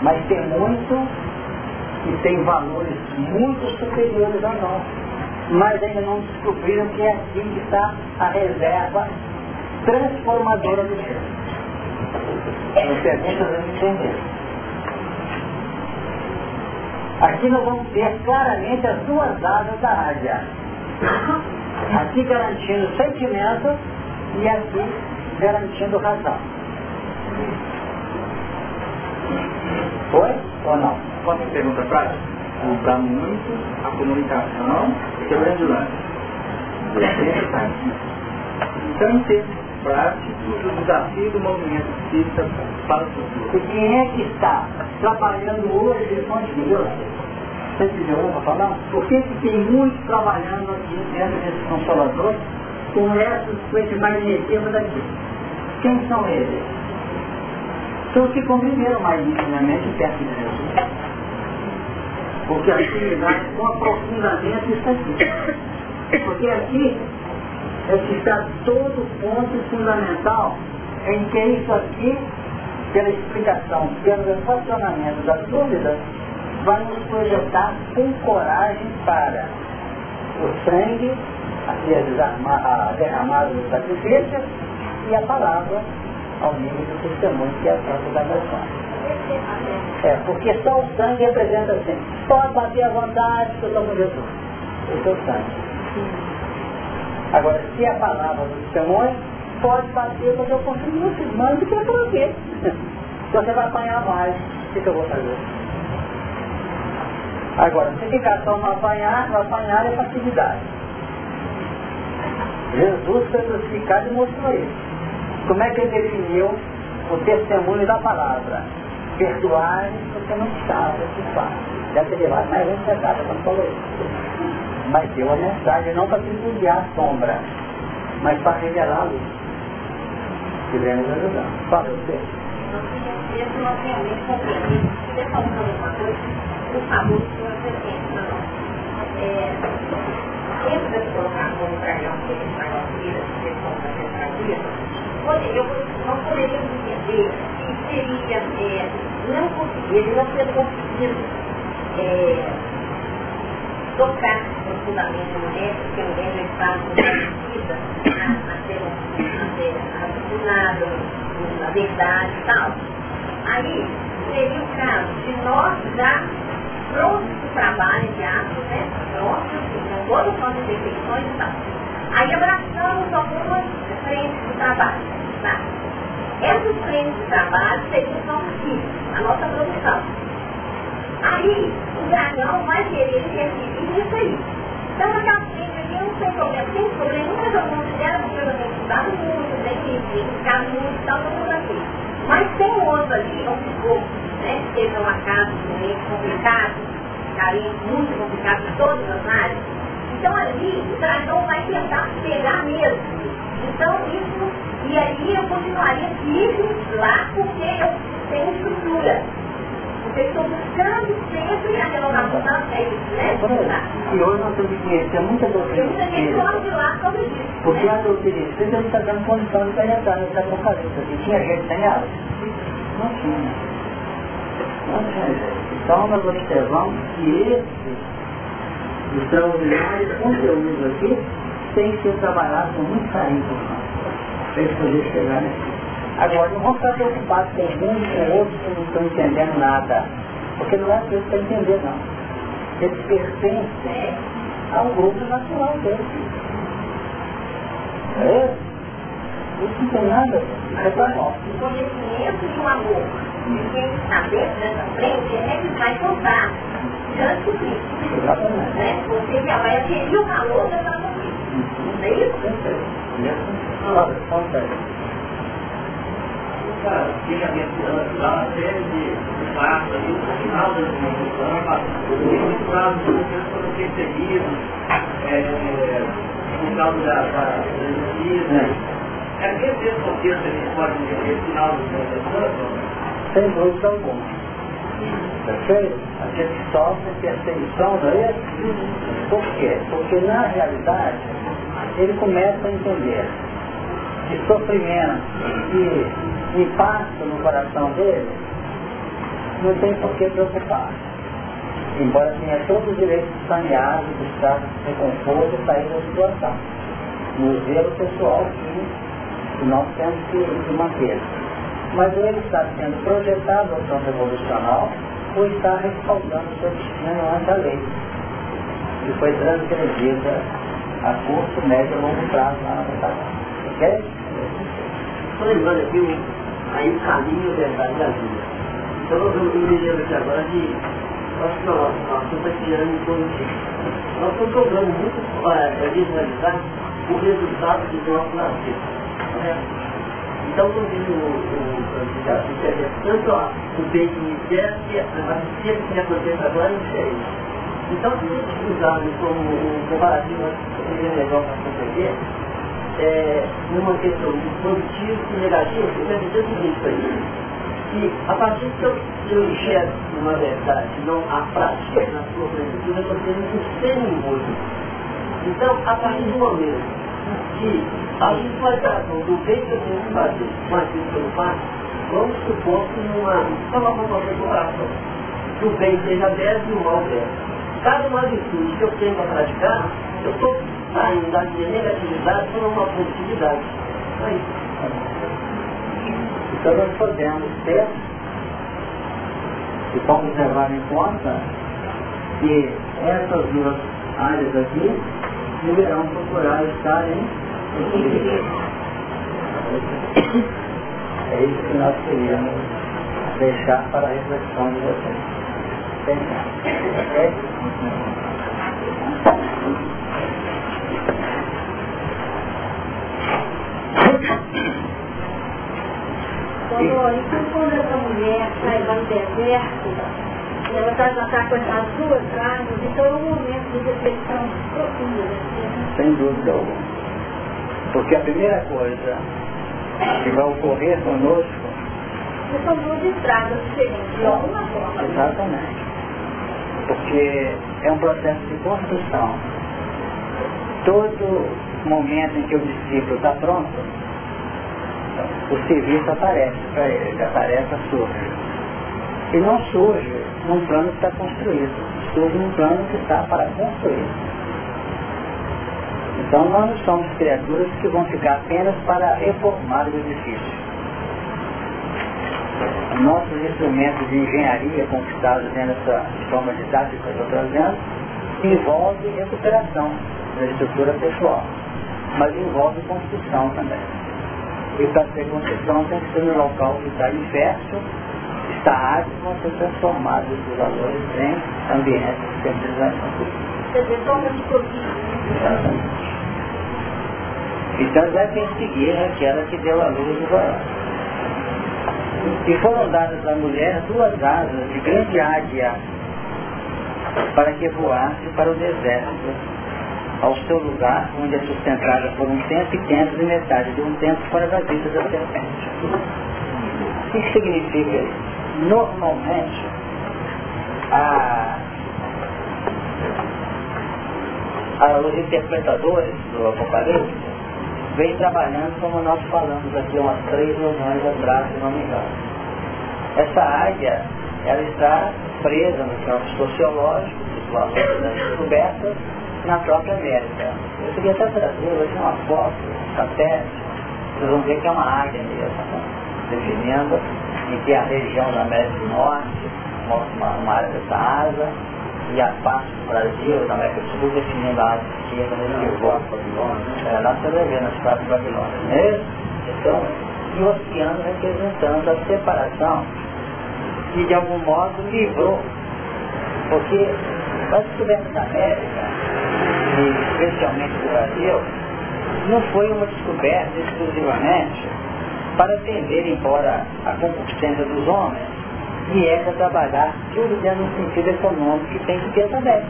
Mas tem muito e tem valores muito superiores a nós. Mas ainda não descobriram que é aqui que está a reserva transformadora do ser. As perguntas vamos entender. Aqui nós vamos ver claramente as duas asas da águia. Aqui garantindo sentimento e aqui garantindo razão. Foi ou não? Posso pergunta prática? Usar muito a comunicação e o grande lance. Então, em termos práticos, o desafio do movimento espírita para o futuro. E quem é que está trabalhando hoje de fonte de Deus? Você entendeu para falar? Por que, que tem muitos trabalhando aqui dentro desse consolador com, essas, com esse magnetismo daqui? Quem são eles? São que conviveram mais intimamente perto de Jesus. Porque a atividade com aprofundamento isso aqui. Porque aqui é que está todo o ponto fundamental em que isso aqui, pela explicação, pelo relacionamento das dúvidas, vai nos projetar com coragem para o sangue a derramado no sacrifício e a palavra ao nível do testemunho que é a própria da versão. É, porque só o sangue representa assim, pode bater à vontade que eu estou Jesus. É o sangue. Agora, se é a palavra do testemunho, pode bater porque eu filho, mas não quer por quê? Você vai apanhar mais, o que eu vou fazer? Agora, se ficar só no apanhar, no apanhar é facilidade. Jesus foi crucificado e mostrou isso. Como é que ele definiu o testemunho da palavra? Perdoar porque não estava de fato. Deve ter levado mais um pecado quando falou isso. Mas deu a mensagem não para tripudiar a sombra, mas para revelar a luz. Tivemos ajudar. Fala você. A com Você que você pensa, é, sempre de colocar como para que estar na vida, que são da tentativa, eu não poderia entender que seria, é, não conseguir, não ter conseguido é, tocar profundamente a mulher, porque a mulher já estava comprometida a ser assassinada, na verdade e tal. Aí seria o caso de nós já prontos para o trabalho, de atos, né? Prontos, com plano de defeições e tal. Aí abraçamos algumas frentes do trabalho. Tá? Essas frentes de trabalho seriam só a nossa produção. Aí o dragão vai querer interferir nisso aí. Então aquela frente aqui não tem problema, tem problema, nunca eu considero porque eu tenho estudado muito, tenho ficado muito e tal, tudo aqui. Mas tem um outro ali, onde ficou, né? Teve uma casa muito complicado, carente, muito complicado em todas as áreas. Então ali o dragão vai tentar pegar mesmo. Então isso, e aí eu continuaria firme lá porque eu tenho estrutura. Vocês estão buscando sempre a renovação da fé, né? E hoje nós temos que conhecer muita doutrina espírita. Porque a doutrina espírita está dando condição de penetrar nesse apocalipse. Aqui tinha gente sem ela? Não tinha. Não tinha jeito. Então nós observamos que esse extraordinário conteúdo aqui tem ser trabalhado com muito carinho. Para ele poder chegar nesse Agora, não vão ficar preocupados com um, com outros que não estão entendendo nada. Porque não é que eles estão entendendo, não. Eles pertencem ao grupo nacional deles. É? Isso não tem nada. É para nós. O conhecimento e o amor de quem está dentro dessa frente é que vai contar Cristo. Exatamente. Né? Você já vai adquirir o valor da sua vida. Não é isso? Fica mencionando lá uma série de no final da discussão, muitos casos que foram perseguidos por causa da, da. É que esse contexto a gente pode entender o final do seu Sem dúvida alguma. Perfeito? A gente sofre perseguição, não é Por quê? Porque na realidade ele começa a entender que sofrimento e impacto no coração dele, não tem por que preocupar. Embora tenha todo o direito de sanear, de buscar reconforto e sair da situação. No zelo pessoal que nós temos que, manter. Mas ele está sendo projetado ao campo revolucional ou está respaldando seu destino ante a lei, que foi transgredida a curto, médio e longo prazo lá na verdade. Ok? Estou lembrando aqui aí o caminho, a verdade da vida. Então eu, eu me lembro aqui agora de, acho que nós, nós estamos criando em torno disso. Nós estamos procurando muito para visualizar o resultado do nosso nascer. Então, quando diz o, o candidato, tanto ó, o bem que me deve, a justiça que me acontece agora, não sei. Então, se gente usarmos como um comparativo, seria legal para compreender, é, numa questão de positivo e negativo, eu quero dizer o seguinte aí, que a partir que eu, eu enxergo uma verdade, não a prática na sua presença, eu estou tendo um semi Então, a partir do momento que a visualização do bem que eu fazer aquilo que eu faço, vamos supor que numa, só uma comparação, que o bem seja 10 e o mal 10. Cada uma virtude que eu tenho para praticar, eu estou saindo da minha negatividade para uma positividade. Então nós podemos ter e vamos levar em conta que essas duas áreas aqui deverão procurar estar em equilíbrio. É isso que nós queríamos deixar para a reflexão de vocês. Ok? Quando, então, quando essa mulher sai do deserto, ela está já está com essas duas asas, então é um momento de reflexão profunda. Né? Sem dúvida alguma. Porque a primeira coisa que vai ocorrer conosco. São duas estradas diferentes, de alguma forma. Exatamente. Porque é um processo de construção. Todo momento em que o discípulo está pronto, o serviço aparece para ele, a tarefa surge. E não surge num plano que está construído, surge num plano que está para construir. Então nós não somos criaturas que vão ficar apenas para reformar o edifício. Nossos instrumentos de engenharia conquistados nessa forma didática que eu estou trazendo envolve recuperação da estrutura pessoal, mas envolve construção também. E para ter construção tem que ser no local que está infértil, árido, vão ser transformados os valores em ambientes de fertilização. Quer dizer, toma de Exatamente. Então vai perseguir aquela que deu a luz do varão. E foram dadas à mulher duas asas de grande águia para que voasse para o deserto ao seu lugar, onde é sustentada por um tempo e tempos e metade de um tempo fora da vida da serpente. O que significa isso? Normalmente, a, a, os interpretadores do Apocalipse vêm trabalhando como nós falamos aqui umas três reuniões atrás, se não me engano. Essa águia, ela está presa no campo sociológico, situações das descobertas, na própria América. Eu queria até trazer hoje uma foto, satélite, vocês vão ver que é uma águia mesmo, né? Definindo em que a região da América do Norte uma, uma área dessa asa, e a parte do Brasil, da América do Sul, definindo a área esquerda nesse corpo. É, lá você vai ver nas quatro Babilônias, não é isso? Então, e o oceano representando a separação que de algum modo livrou, porque a descoberta da América, e especialmente do Brasil, não foi uma descoberta exclusivamente para atender, embora a concupiscência dos homens, viesse a trabalhar tudo dentro do sentido econômico que tem que ter também.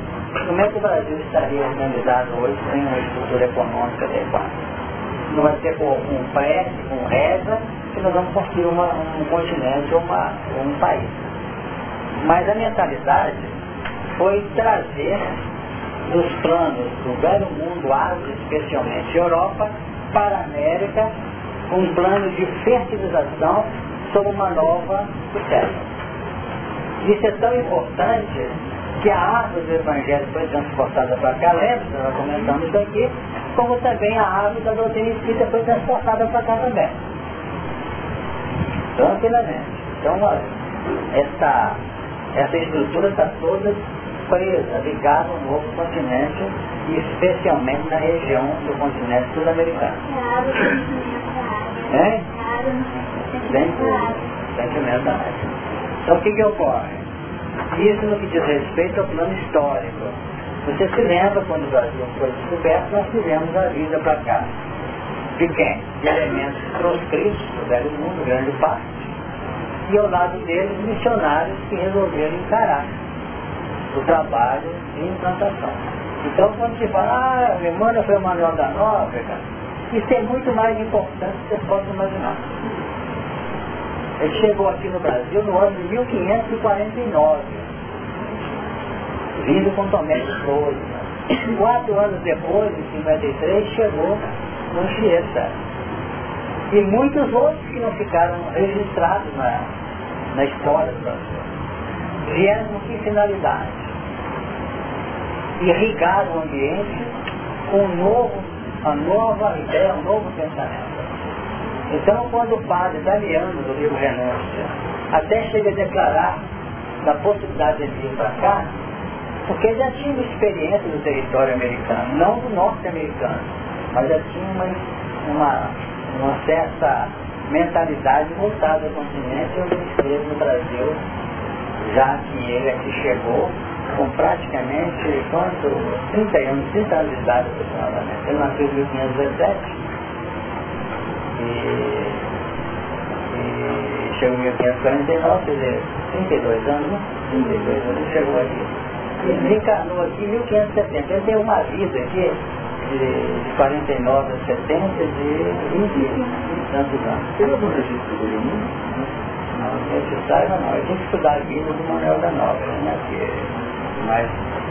Como é que o Brasil estaria organizado hoje sem uma estrutura econômica adequada? Não vai ser com um pré, com reza, que nós vamos construir uma, um continente ou, um país. Mas a mentalidade foi trazer dos planos do velho mundo, Ásia, especialmente Europa, para a América, um plano de fertilização sob uma nova tutela. Isso é tão importante que a árvore do Evangelho foi transportada para cá, lembra? Nós comentamos isso aqui, como também a árvore da doutrina espírita foi transportada para cá também. Tranquilamente. Então, olha, essa, essa estrutura está toda presa, ligada ao novo continente e especialmente na região do continente sul-americano. É? Bem, sentimento da árvore. Então o que, que ocorre? Isso no que diz respeito ao plano histórico. Você se lembra quando o Brasil foi descoberto, nós tivemos a vida para cá. De quem? De elementos proscritos do velho mundo, grande parte. E ao lado deles, missionários que resolveram encarar o trabalho de implantação. Então, quando se fala, ah, a Emmanuel foi o Manuel da Nóbrega, isso é muito mais importante do que você pode imaginar. Ele chegou aqui no Brasil no ano de 1549, vindo com Tomé de Flores. Quatro anos depois, em 53, chegou no Chiesa. E muitos outros que não ficaram registrados na, na história do Brasil. Vieram com que finalidade? Irrigar o ambiente com um novo, uma nova ideia, um novo pensamento. Então, quando o padre Damiano, do livro Renúncia, até chega a declarar da possibilidade de vir para cá, porque ele já tinha uma experiência do território americano, não do norte-americano, mas já tinha uma, uma, uma certa mentalidade voltada ao continente onde ele esteve no Brasil, já que ele aqui chegou com praticamente quanto? 30 anos, 30 anos de idade aproximadamente. Ele nasceu em 1517 e, chegou em 1549, quer dizer, 32 anos, né? 32 anos, chegou aqui. Ele encarnou aqui em 1570. Ele tem uma vida aqui de 49 a 70 de 20 tantos anos. Teve algum registro dele mundo? Não, que saiba não. Eu tinha que estudar a vida do Manuel da Nova, né? Que mais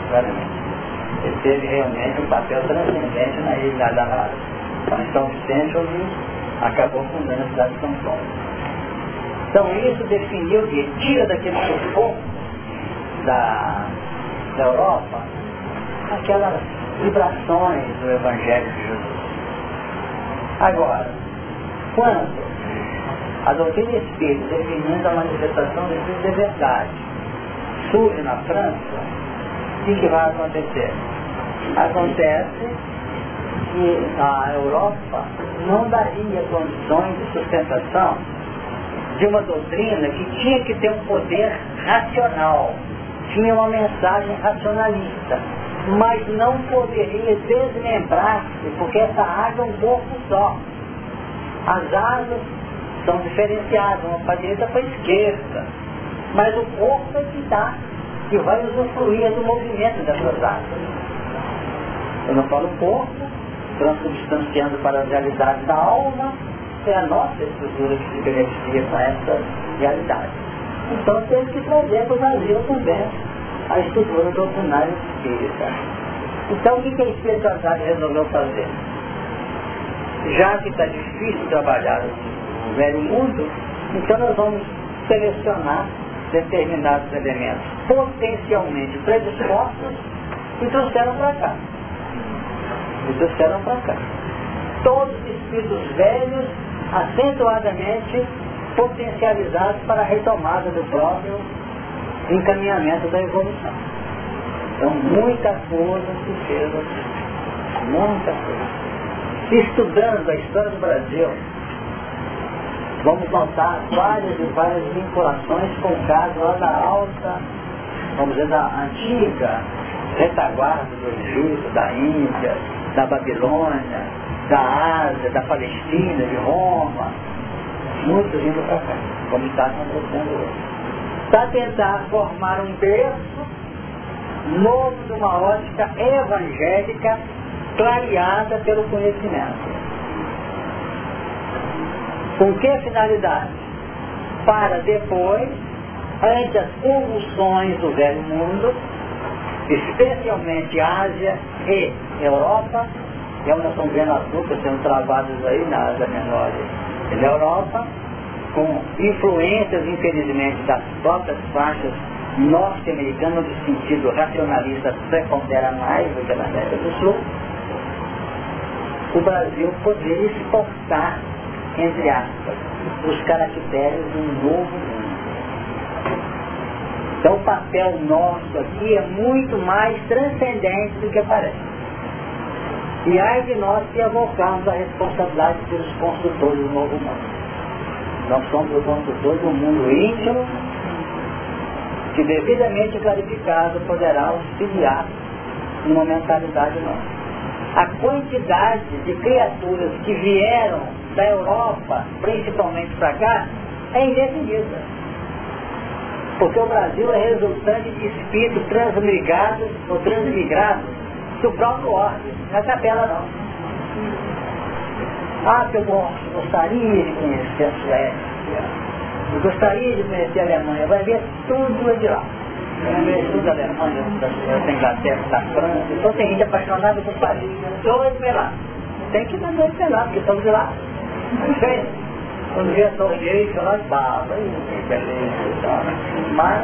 claramente. Ele teve realmente um papel transcendente na ilha da São Vicente, onde acabou fundando a cidade de São Paulo. Então isso definiu que tira daquele sufoco da, da Europa aquelas vibrações do Evangelho de Jesus. Agora, quando a doutrina espírita definindo a manifestação de Cristo de verdade surge na França, que, que vai acontecer? Acontece que a Europa não daria condições de sustentação de uma doutrina que tinha que ter um poder racional, tinha uma mensagem racionalista, mas não poderia desmembrar-se, porque essa água é um corpo só. As asas são diferenciadas, uma para a direita para a esquerda, mas o corpo é que dá, que vai usufruir do movimento dessas asas. Eu não falo corpo, transubstanciando para a realidade da alma, é a nossa estrutura que se beneficia com essa realidade. Então tem que trazer para o Brasil também a estrutura doutrinária espírita. Então o que, que a espiritualidade resolveu fazer? Já que está difícil trabalhar no velho mundo, então nós vamos selecionar determinados elementos potencialmente predispostos e trouxeram para cá. E trouxeram para cá. Todos os espíritos velhos, acentuadamente potencializados para a retomada do próprio encaminhamento da evolução. Então, muita coisa se fez aqui. Muita coisa. Estudando a história do Brasil, vamos notar várias e várias vinculações com o caso lá da alta, vamos dizer, da antiga retaguarda do Egito, da Índia, da Babilônia, da Ásia, da Palestina, de Roma, muitos indo para cá, como está acontecendo hoje. Para tentar formar um berço novo de uma ótica evangélica clareada pelo conhecimento. Com que finalidade? Para depois, ante as convulsões do velho mundo, especialmente Ásia e Europa, é onde estamos vendo as lutas sendo travadas aí na Ásia Menor e na Europa, com influências, infelizmente, das próprias faixas norte-americanas, no sentido racionalista, prepondera mais do que na América do Sul, o Brasil poderia exportar, entre aspas, os caracteres de um novo mundo. Então o papel nosso aqui é muito mais transcendente do que parece. E ai de nós se avocarmos a responsabilidade pelos construtores do novo mundo. Nós somos os construtores do mundo íntimo, que devidamente clarificado poderá auxiliar numa mentalidade nossa. A quantidade de criaturas que vieram da Europa, principalmente para cá, é indefinida. Porque o Brasil é resultante de espíritos transmigrados ou transmigrados do próprio ordem, não é tabela não. Ah, eu gostaria de conhecer a Suécia, eu gostaria de conhecer a Alemanha, vai ver tudo de lá. Vai ver tudo da Alemanha, da, Inglaterra, da França, então tem gente apaixonada por Paris. Dois ver lá. Tem que mandar ele lá, porque estamos lá. Quando vê a sorvete, ela baba, e beleza, mas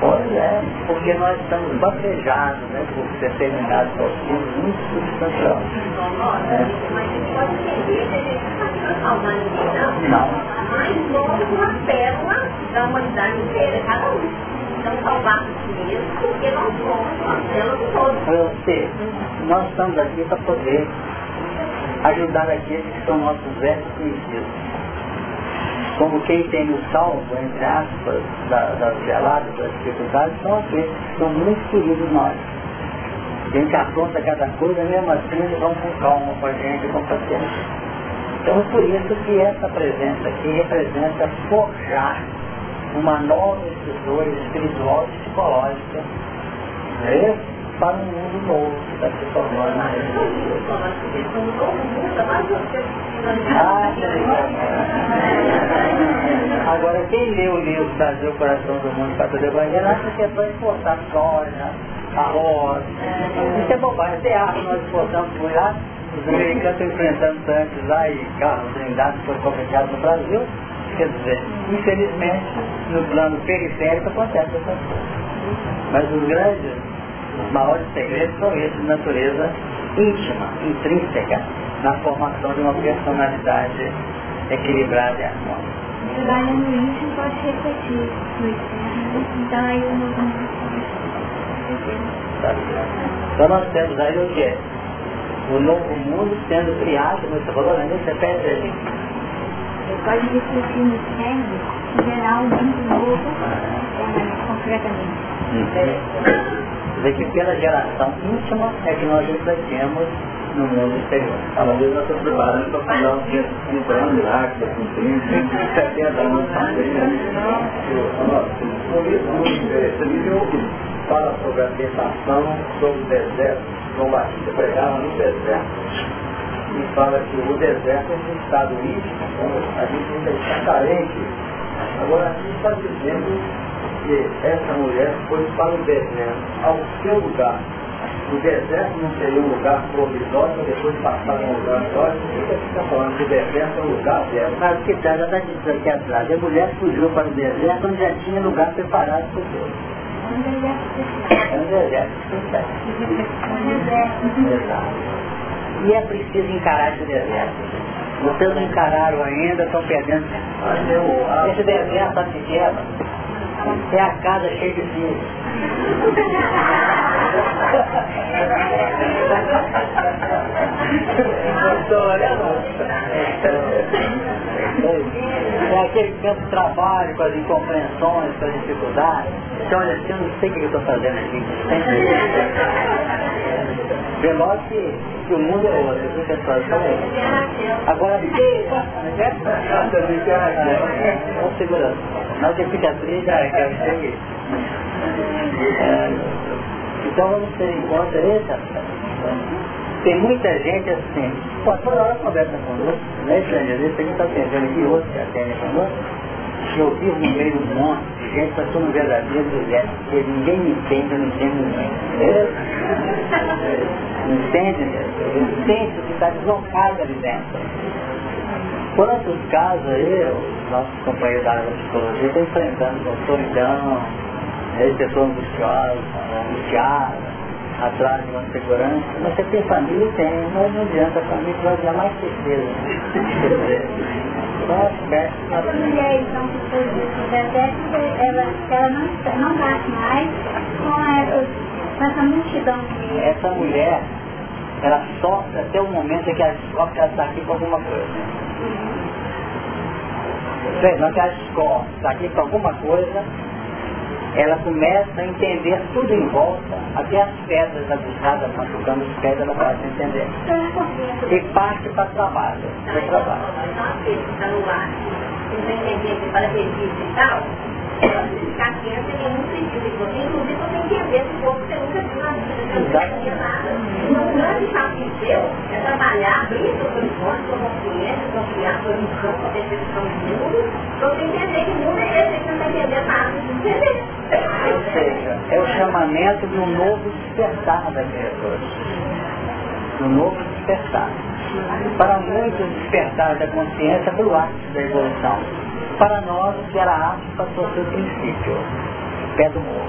Pois é, porque nós estamos batejados né, por determinados auxílios muito substanciosos. É. Não. Mas somos uma pérola da humanidade inteira, cada um. Então salvar si mesmo, porque nós somos uma pérola de todos. Sei, nós estamos aqui para poder ajudar aqueles que são nossos velhos conhecidos como quem tem o salvo, entre aspas, das da geladas, das dificuldades, são aqueles que são muito queridos nós. A gente afronta cada coisa, mesmo assim eles vão com calma com a gente, com paciência. Então por isso que essa presença aqui representa forjar uma nova estrutura espiritual e psicológica. Né? para um mundo novo que está se formando na ah, Agora, quem lê o livro Brasil, Coração do Mundo, para todo Evangelho, acha que é para exportar soja, arroz. Isso é bobagem. Acha que nós exportamos por lá? Os americanos estão enfrentando tanques lá e carros blindados foram fabricados no Brasil. Quer dizer, infelizmente, no plano periférico acontece essas coisas. Mas os grandes os maiores segredos são esses de natureza íntima, intrínseca, na formação de uma personalidade equilibrada e harmônica. Trabalhando no íntimo pode refletir no externo, então aí o novo mundo Então nós temos aí o que? O novo mundo sendo criado, como você falou, né? Você pede ali. Pode refletir no externo gerar um mundo novo, é, concretamente. Uhum dizer que pela geração íntima é que nós refletimos no mundo exterior. Às vezes nós estamos preparando para fazer um dia 30 anos lá, com 30, 70 anos também. Um livro muito interessante fala sobre a tentação sobre o deserto. João Batista pregava no deserto. e fala que o deserto é um estado íntimo, a gente ainda está carente. Agora, a gente está dizendo que essa mulher foi para o deserto, ao seu lugar. O deserto não seria um lugar provisório para depois passar para um lugar sólido. Por que você está falando que o deserto é um lugar dela? Mas que está, já está dizendo aqui atrás. A mulher fugiu para o deserto onde já tinha lugar preparado por Deus. É um deserto E é preciso encarar esse deserto. Vocês não encararam ainda, estão perdendo. Esse deserto, sabe o que é? A casa cheia de filhos. É aquele tempo de trabalho, com as incompreensões, com as dificuldades. Você olha assim, eu não sei o que eu estou fazendo aqui. Vê logo que, que o mundo é outro, viu pessoal? Agora, vamos segurando. Não que fica triste, é que eu sei. Então vamos ter em conta isso. Tem muita gente assim, pô, toda hora conversa conosco, né, Xande? Às vezes a gente está atendendo aqui, outro que atende conosco, que eu vivo no meio do monte de gente, mas sou um verdadeiro porque ninguém me entende, eu não entendo ninguém. Não entende? Eu sinto que está deslocado ali dentro. Quantos casos aí, os nossos companheiros da área da psicologia estão enfrentando com solidão, né, pessoas angustiosas, angustiadas, atrás de uma segurança. Você tem família? Tem, mas não adianta, a família vai dar mais certeza. Essa mulher, então, que foi dito, ela, ela não, não bate mais com essa, com essa multidão. Essa mulher, ela sofre até o momento em que ela descobre que ela está aqui por alguma coisa. Não que ela descobre, está aqui por alguma coisa, ela começa a entender tudo em volta, até as pedras abusadas machucando os pés, ela começa a entender. E parte para trabalho. Para trabalho. Ficar quieto tem sentido. Inclusive, você entender um pouco que você nunca viu na vida, você não tinha nada. Um grande desafio seu é trabalhar, abrir seus horizontes como cliente, confiar sua missão, sua percepção de mundo, para você entender que o mundo é esse, que você não está entendendo nada. Ou seja, é o chamamento de um novo despertar da criatura. De um novo despertar. Para muitos, despertar da consciência do ápice da evolução. Para nós, o que era ápice passou a ser o princípio. Pé do morro.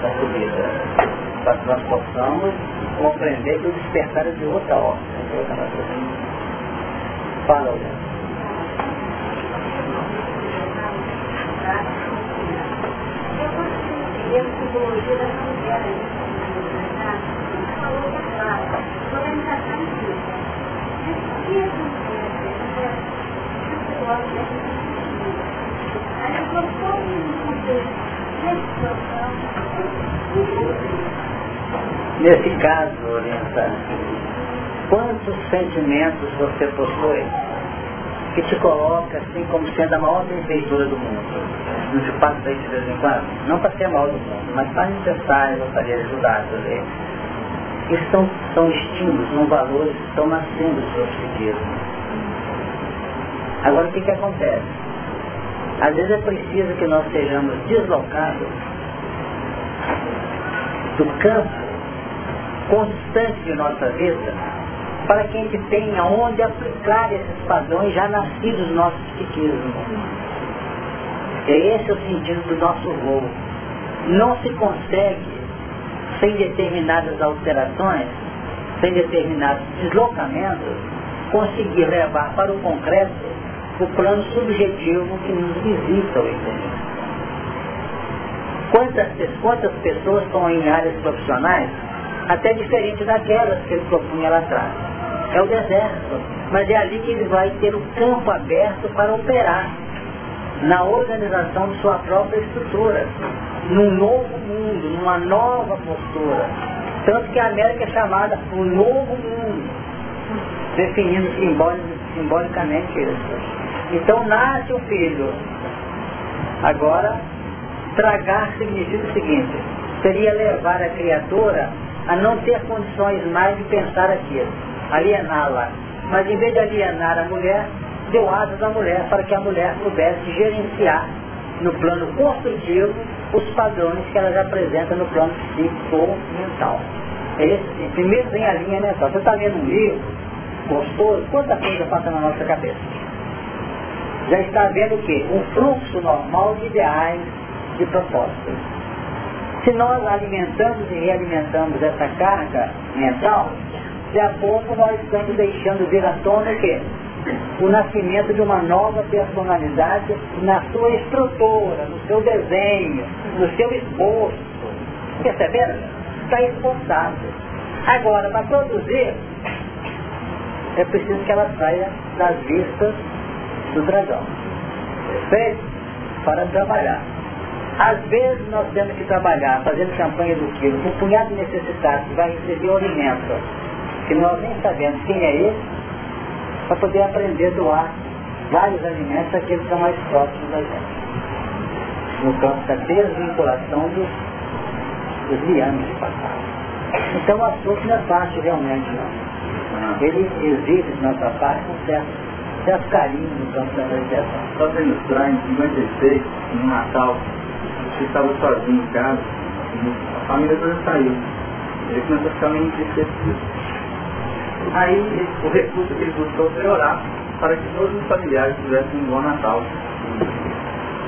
Da subida. Para que nós possamos compreender que o despertar é de outra ordem. Fala, Olha. e a Nesse caso, orientar, quantos sentimentos você possui que te coloca assim como sendo a maior benfeitora do mundo. Não te passa isso de vez em quando? Não para ser mal do mundo, mas para necessário, gostaria de ajudar a ver. Isso são, são estímulos, são valores estão nascendo do seu psiquismo. Agora o que, que acontece? Às vezes é preciso que nós sejamos deslocados do campo constante de nossa vida para que a gente tenha onde aplicar esses padrões já nascidos do nosso psiquismo. Esse é o sentido do nosso voo. Não se consegue, sem determinadas alterações, sem determinados deslocamentos, conseguir levar para o concreto o plano subjetivo que nos visita o entendimento. Quantas, quantas pessoas estão em áreas profissionais até diferente daquelas que ele propunha lá atrás é o deserto. Mas é ali que ele vai ter o campo aberto para operar na organização de sua própria estrutura, num novo mundo, numa nova postura. Tanto que a América é chamada o novo mundo, definindo simbolicamente isso. Então nasce o filho. Agora, tragar significa o seguinte, seria levar a criatura a não ter condições mais de pensar aquilo aliená-la. Mas em vez de alienar a mulher, deu asas à mulher para que a mulher pudesse gerenciar no plano construtivo os padrões que ela já apresenta no plano psíquico mental. Esse, primeiro vem a linha mental. Você está lendo um livro gostoso, quanta coisa passa na nossa cabeça. Já está vendo o quê? Um fluxo normal de ideais, de propósitos. Se nós alimentamos e realimentamos essa carga mental, de a pouco nós estamos deixando vir à tona o quê? o nascimento de uma nova personalidade na sua estrutura, no seu desenho, no seu esforço. Perceberam? Está esforçado. Agora, para produzir, é preciso que ela saia das vistas do dragão. Perfeito? Para trabalhar. Às vezes nós temos que trabalhar fazendo campanha do quilo, um punhado de necessitados que vai receber o alimento, que nós nem sabemos quem é esse, para poder aprender a doar vários alimentos àqueles que são mais próximos da gente. No campo da desvinculação dos, dos liames de passado. Então o assunto não é fácil realmente não. Ele exige de nossa parte um certo, certo carinho no campo da. Só para ilustrar, em 56, no Natal, eu estava sozinho em casa, a família toda saiu. Ele começou a ficar meio entristecido. Aí o recurso que ele buscou foi orar para que todos os familiares tivessem um bom Natal.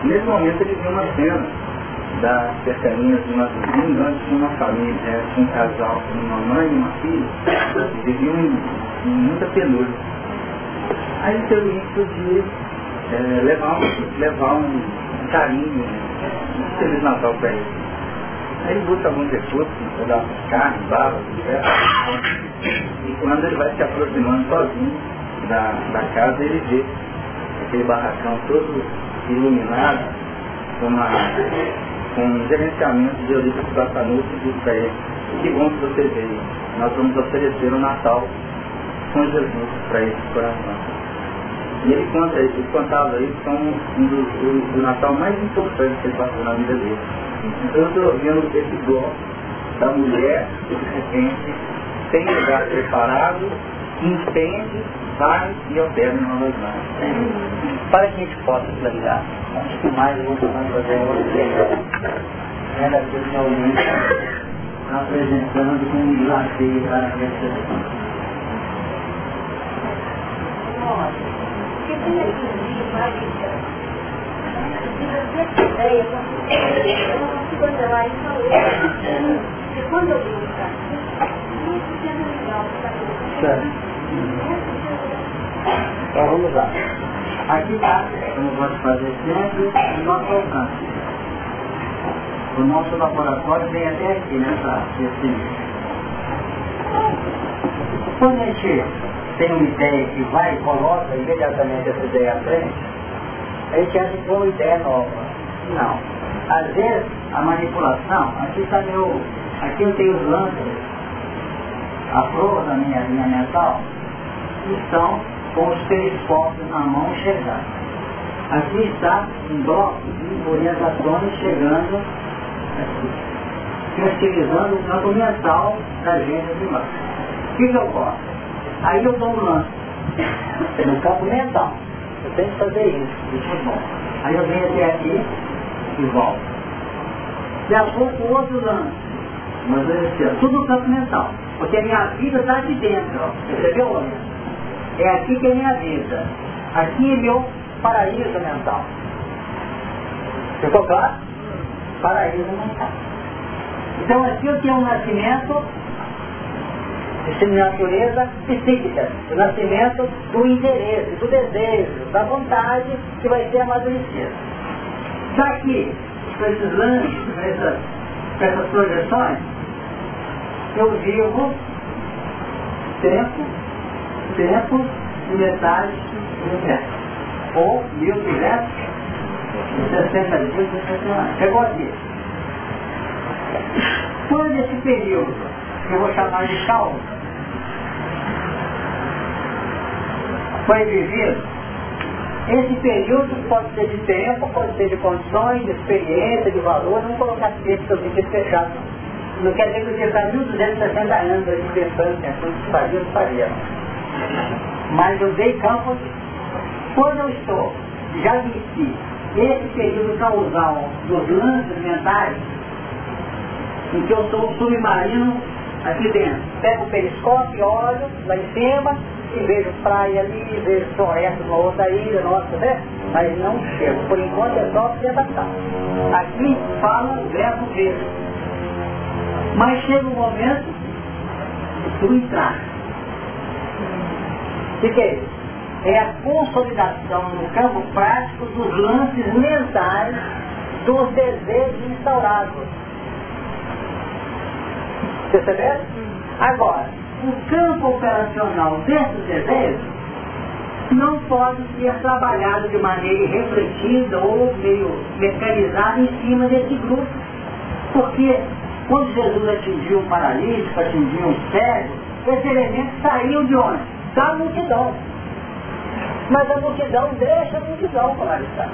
Nesse momento ele viu uma cena das cercanias de uma vizinha, onde tinha uma família, é, tinha um casal, uma mãe e uma filha, que viviam em muita penúria. Aí teve isso de é, levar, um, levar um carinho, um Feliz Natal para ele. Aí ele busca alguns recursos, pedaço de carne, bala. E quando ele vai se aproximando sozinho da, da casa, ele vê aquele barracão todo iluminado, com, uma, com um gerenciamento de Eurico Platanuto e diz para ele, que bom que você veio, nós vamos oferecer o Natal com Jesus para esse coração. E ele conta ele contava isso como um dos do Natal mais importantes que ele passou na vida dele. Então eu estou ouvindo esse bloco da mulher que de repente tem lugar preparado, entende, vai e opera novas mãos. Para que a gente possa planejar, acho que mais vamos fazer hoje era pessoalmente apresentando como desafio para a reflexão. Porque tem aqui ideia, eu não consigo andar lá e falei, porque quando eu vim para Certo. Então vamos lá. Aqui está, como gosto de fazer sempre, o nosso alcance. O nosso laboratório vem até aqui, né, para definir. Quando a gente tem uma ideia que vai e coloca imediatamente essa ideia à frente, a gente acha que uma ideia nova. Não. Às vezes, a manipulação, aqui está meu, aqui eu tenho os lâmpadas, a prova da minha linha mental, estão com os telescópios na mão chegando. Aqui está um bloco de orientações chegando aqui, sensibilizando o campo mental da gente de lá. O que, eu posso? Aí eu dou um lance no campo mental. Eu tenho que fazer isso, isso é bom. Aí eu venho até aqui e volto. E a pouco outro lance. Mas é tudo no campo mental. Porque a minha vida está aqui dentro, ó. percebeu? É aqui que é minha vida. Aqui é meu paraíso mental. Ficou claro? Paraíso mental. Então aqui eu tenho um nascimento de natureza psíquica, o nascimento do interesse, do desejo, da vontade que vai ser amadurecida. Já que, com esses lances, com essas, essas projeções, eu vivo tempo, tempo e metade do universo. Ou mil e sessenta dias e sessenta anos. Chegou aqui. Quando esse período, que eu vou chamar de calma, foi vivido, esse período pode ser de tempo, pode ser de condições, de experiência, de valor, não colocar texto assim fechado. Não quer dizer que você está 1260 anos aí pensando, pensando que faria, não faria. Mas eu dei campo quando eu estou, já disse, esse período causal dos lances mentais, em que eu sou submarino aqui dentro. Pego o periscópio, olho lá em cima e vejo praia ali, vejo floresta numa outra ilha, nossa, né? Mas não chego. Por enquanto é só observação. Aqui fala o verbo ver. Mas chega um momento tu entrar. O que é isso? É a consolidação no campo prático dos lances mentais dos desejos instaurados. Perceberam? Agora, o campo operacional desses desejos não pode ser trabalhado de maneira refletida ou meio mecanizada em cima desse grupo. Porque quando Jesus atingiu um paralítico, atingiu um cego, esse elemento saiu de onde? Da multidão. Mas a multidão deixa a multidão paralisada.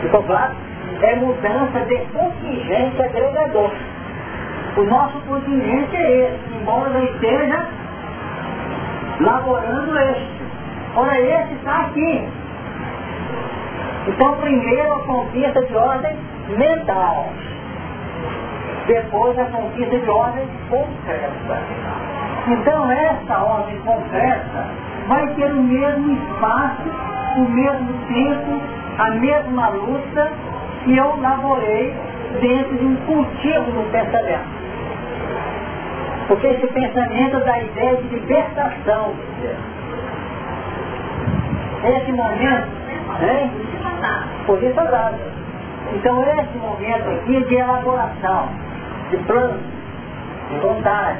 Ficou claro? É mudança de contingente agregador. O nosso continente é esse, embora não esteja laborando este. Ora, esse está aqui. Então, primeiro a conquista de ordem mental. Depois a conquista de ordem concreta. Então, essa ordem concreta vai ter o mesmo espaço, o mesmo tempo, a mesma luta que eu laborei dentro de um cultivo do pensamento. Porque esse pensamento dá a ideia de libertação. Esse momento, né? Posição dada. Então esse momento aqui de elaboração, de planos, de vontade,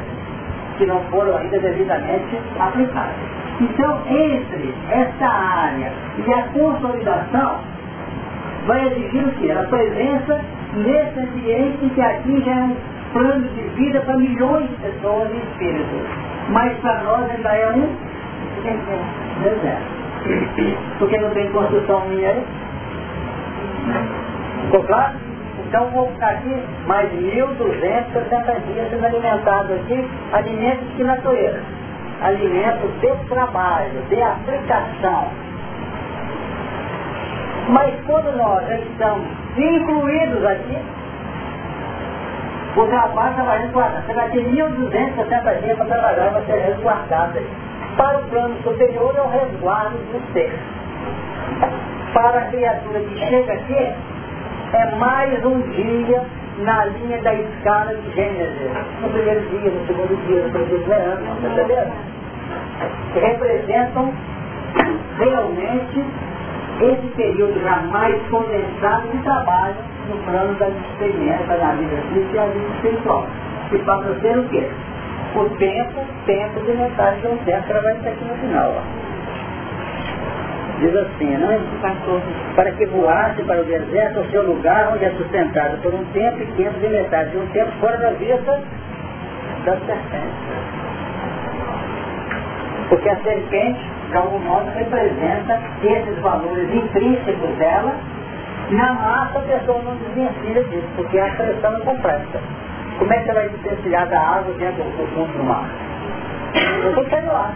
que não foram ainda devidamente aplicados. Então, entre essa área e a consolidação, vai exigir o quê? A presença nesse ambiente que aqui já é um plano de vida para milhões de pessoas e espíritos. Mas para nós ainda é um deserto. Porque não tem construção minha aí. Ficou claro? Então vou ficar aqui mais 1.260 dias sendo alimentado aqui, alimentos de natureza. Alimentos de trabalho, de aplicação. Mas quando nós estamos incluídos aqui, o trabalho trabalhando resguardado. Você vai ter 1.260 dias para trabalhar você resguardado aí. Para o plano superior é o resguardo do ser. Para a criatura que chega aqui, é mais um dia na linha da escala de Gênesis. No primeiro dia, no segundo dia, no terceiro ano, perceberam? Representam realmente esse período já mais condensado de trabalho no plano da experiência da vida física e a vida espiritual. Que passa a ser o quê? O tempo, tempo de metade de um tempo, que ela vai estar aqui no final. Ó. Diz assim, não é? Para que voasse para o deserto, o seu lugar onde é sustentado por um tempo e tempo de metade de um tempo fora da vista da serpente. Porque a serpente, de algum modo, representa esses valores intrínsecos dela na massa a pessoa não desvencilha disso, porque a pressão é complexa. Como é que você vai desvencilhar da água dentro do fundo do mar? Eu estou saindo lá.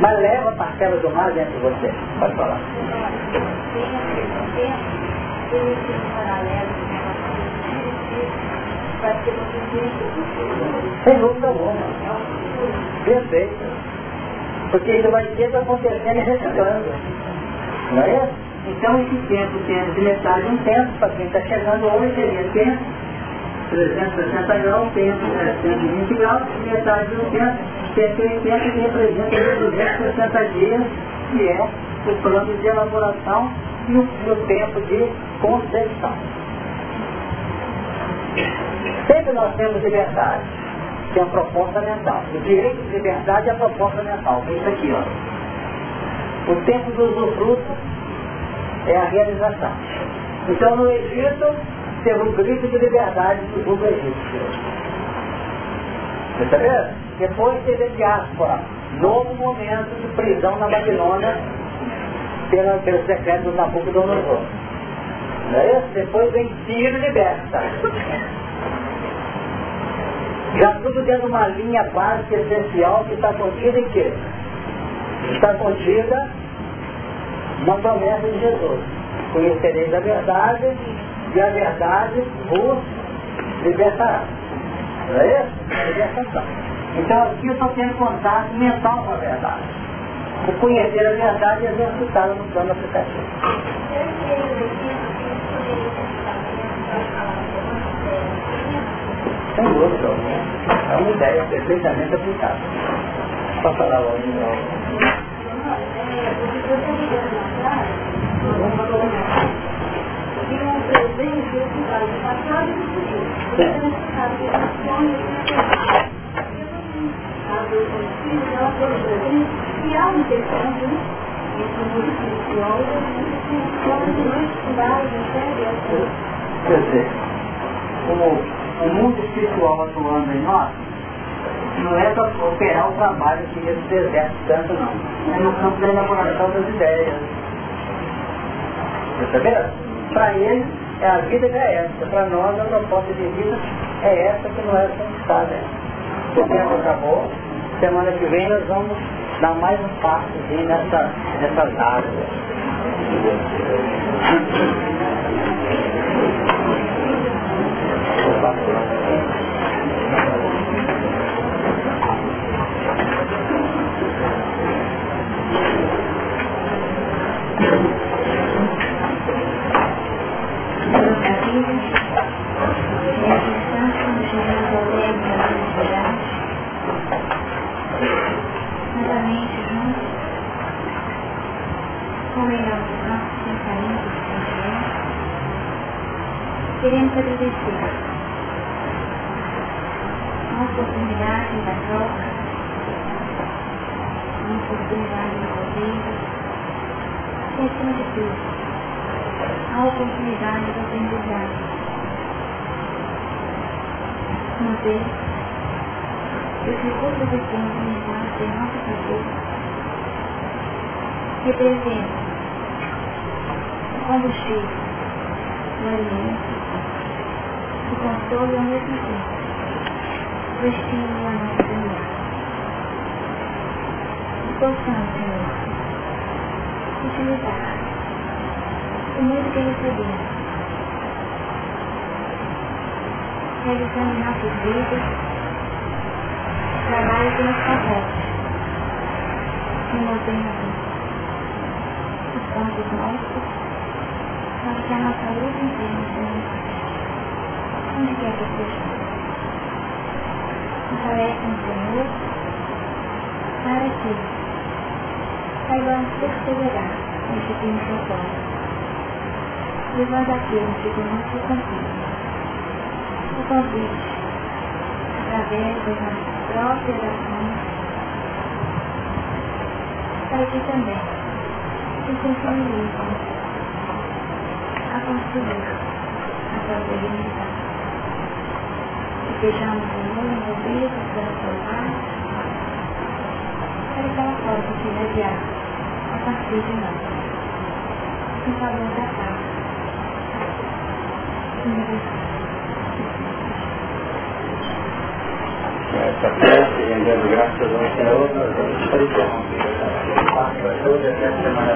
Mas leva a parcela do mar dentro de você. Pode falar. Sem dúvida alguma. Perfeito. Porque isso vai ser acontecendo e reciclando. Não é? Então esse tempo, tempo de metade um tempo, para quem está chegando hoje seria tempo, 360 graus, tempo 320 graus, e metade de um tempo, que é aquele tempo que representa 260 dias, que é o plano de elaboração e o, e o tempo de concepção. Sempre nós temos liberdade, que é a proposta mental. O direito de liberdade é a proposta mental, é isso aqui, ó. O tempo do usufruto é a realização. Então no Egito teve um grito de liberdade do povo egípcio. Percebeu? Depois teve a diáspora, novo momento de prisão na Babilônia pelo decreto do Nabucodonosor. Não é isso? Depois vem tiro e liberta. Já tudo dentro de uma linha básica essencial que está contida em quê? Está contida na promessa de Jesus. Conhecereis a verdade e a verdade vos libertará. Não é isso? Libertação. Então aqui eu só tenho contato mental com a verdade. O conhecer a verdade e exercitá-la no plano aplicativo. Sem dúvida É uma ideia perfeitamente aplicada. Só falar logo de novo. Quer dizer, como o mundo espiritual atuando em nós, não é para operar o trabalho que eles exercem tanto não. É no campo da elaboração das ideias. Perceberam? Para eles, é a vida que é essa. Para nós, a proposta de vida é essa que não é conquistada. O tempo acabou. Semana que vem nós vamos dar mais um passo nessa, nessas áreas. Queremos agradecer a oportunidade da troca, a oportunidade do poder, e de tudo, a oportunidade do aprendizagem. Uma vez, os recursos de tempo usados em nosso favor representam o combustível, o alimento, o consolo ao mesmo tempo, o estímulo à nossa caminhada. Possamos, Senhor, utilizar o muito que recebemos, realizando em nossas vidas trabalho que nos que nos ordenador, os campos nossos, para que a nossa luta inteira seja onde quer que estejamos. Fortalece no Senhor para que saibamos perseverar nesse fim propósito, levando que temos que cumprir. O convite, através das nossas próprias ações, para que também. Se sensibilizem a construir a própria dignidade sejamos envolvidos transformados para que ela possa se irradiar a partir de nós, em favor da paz. Essa festa, rendendo graças ao Senhor, nós vamos para o Senhor. Semana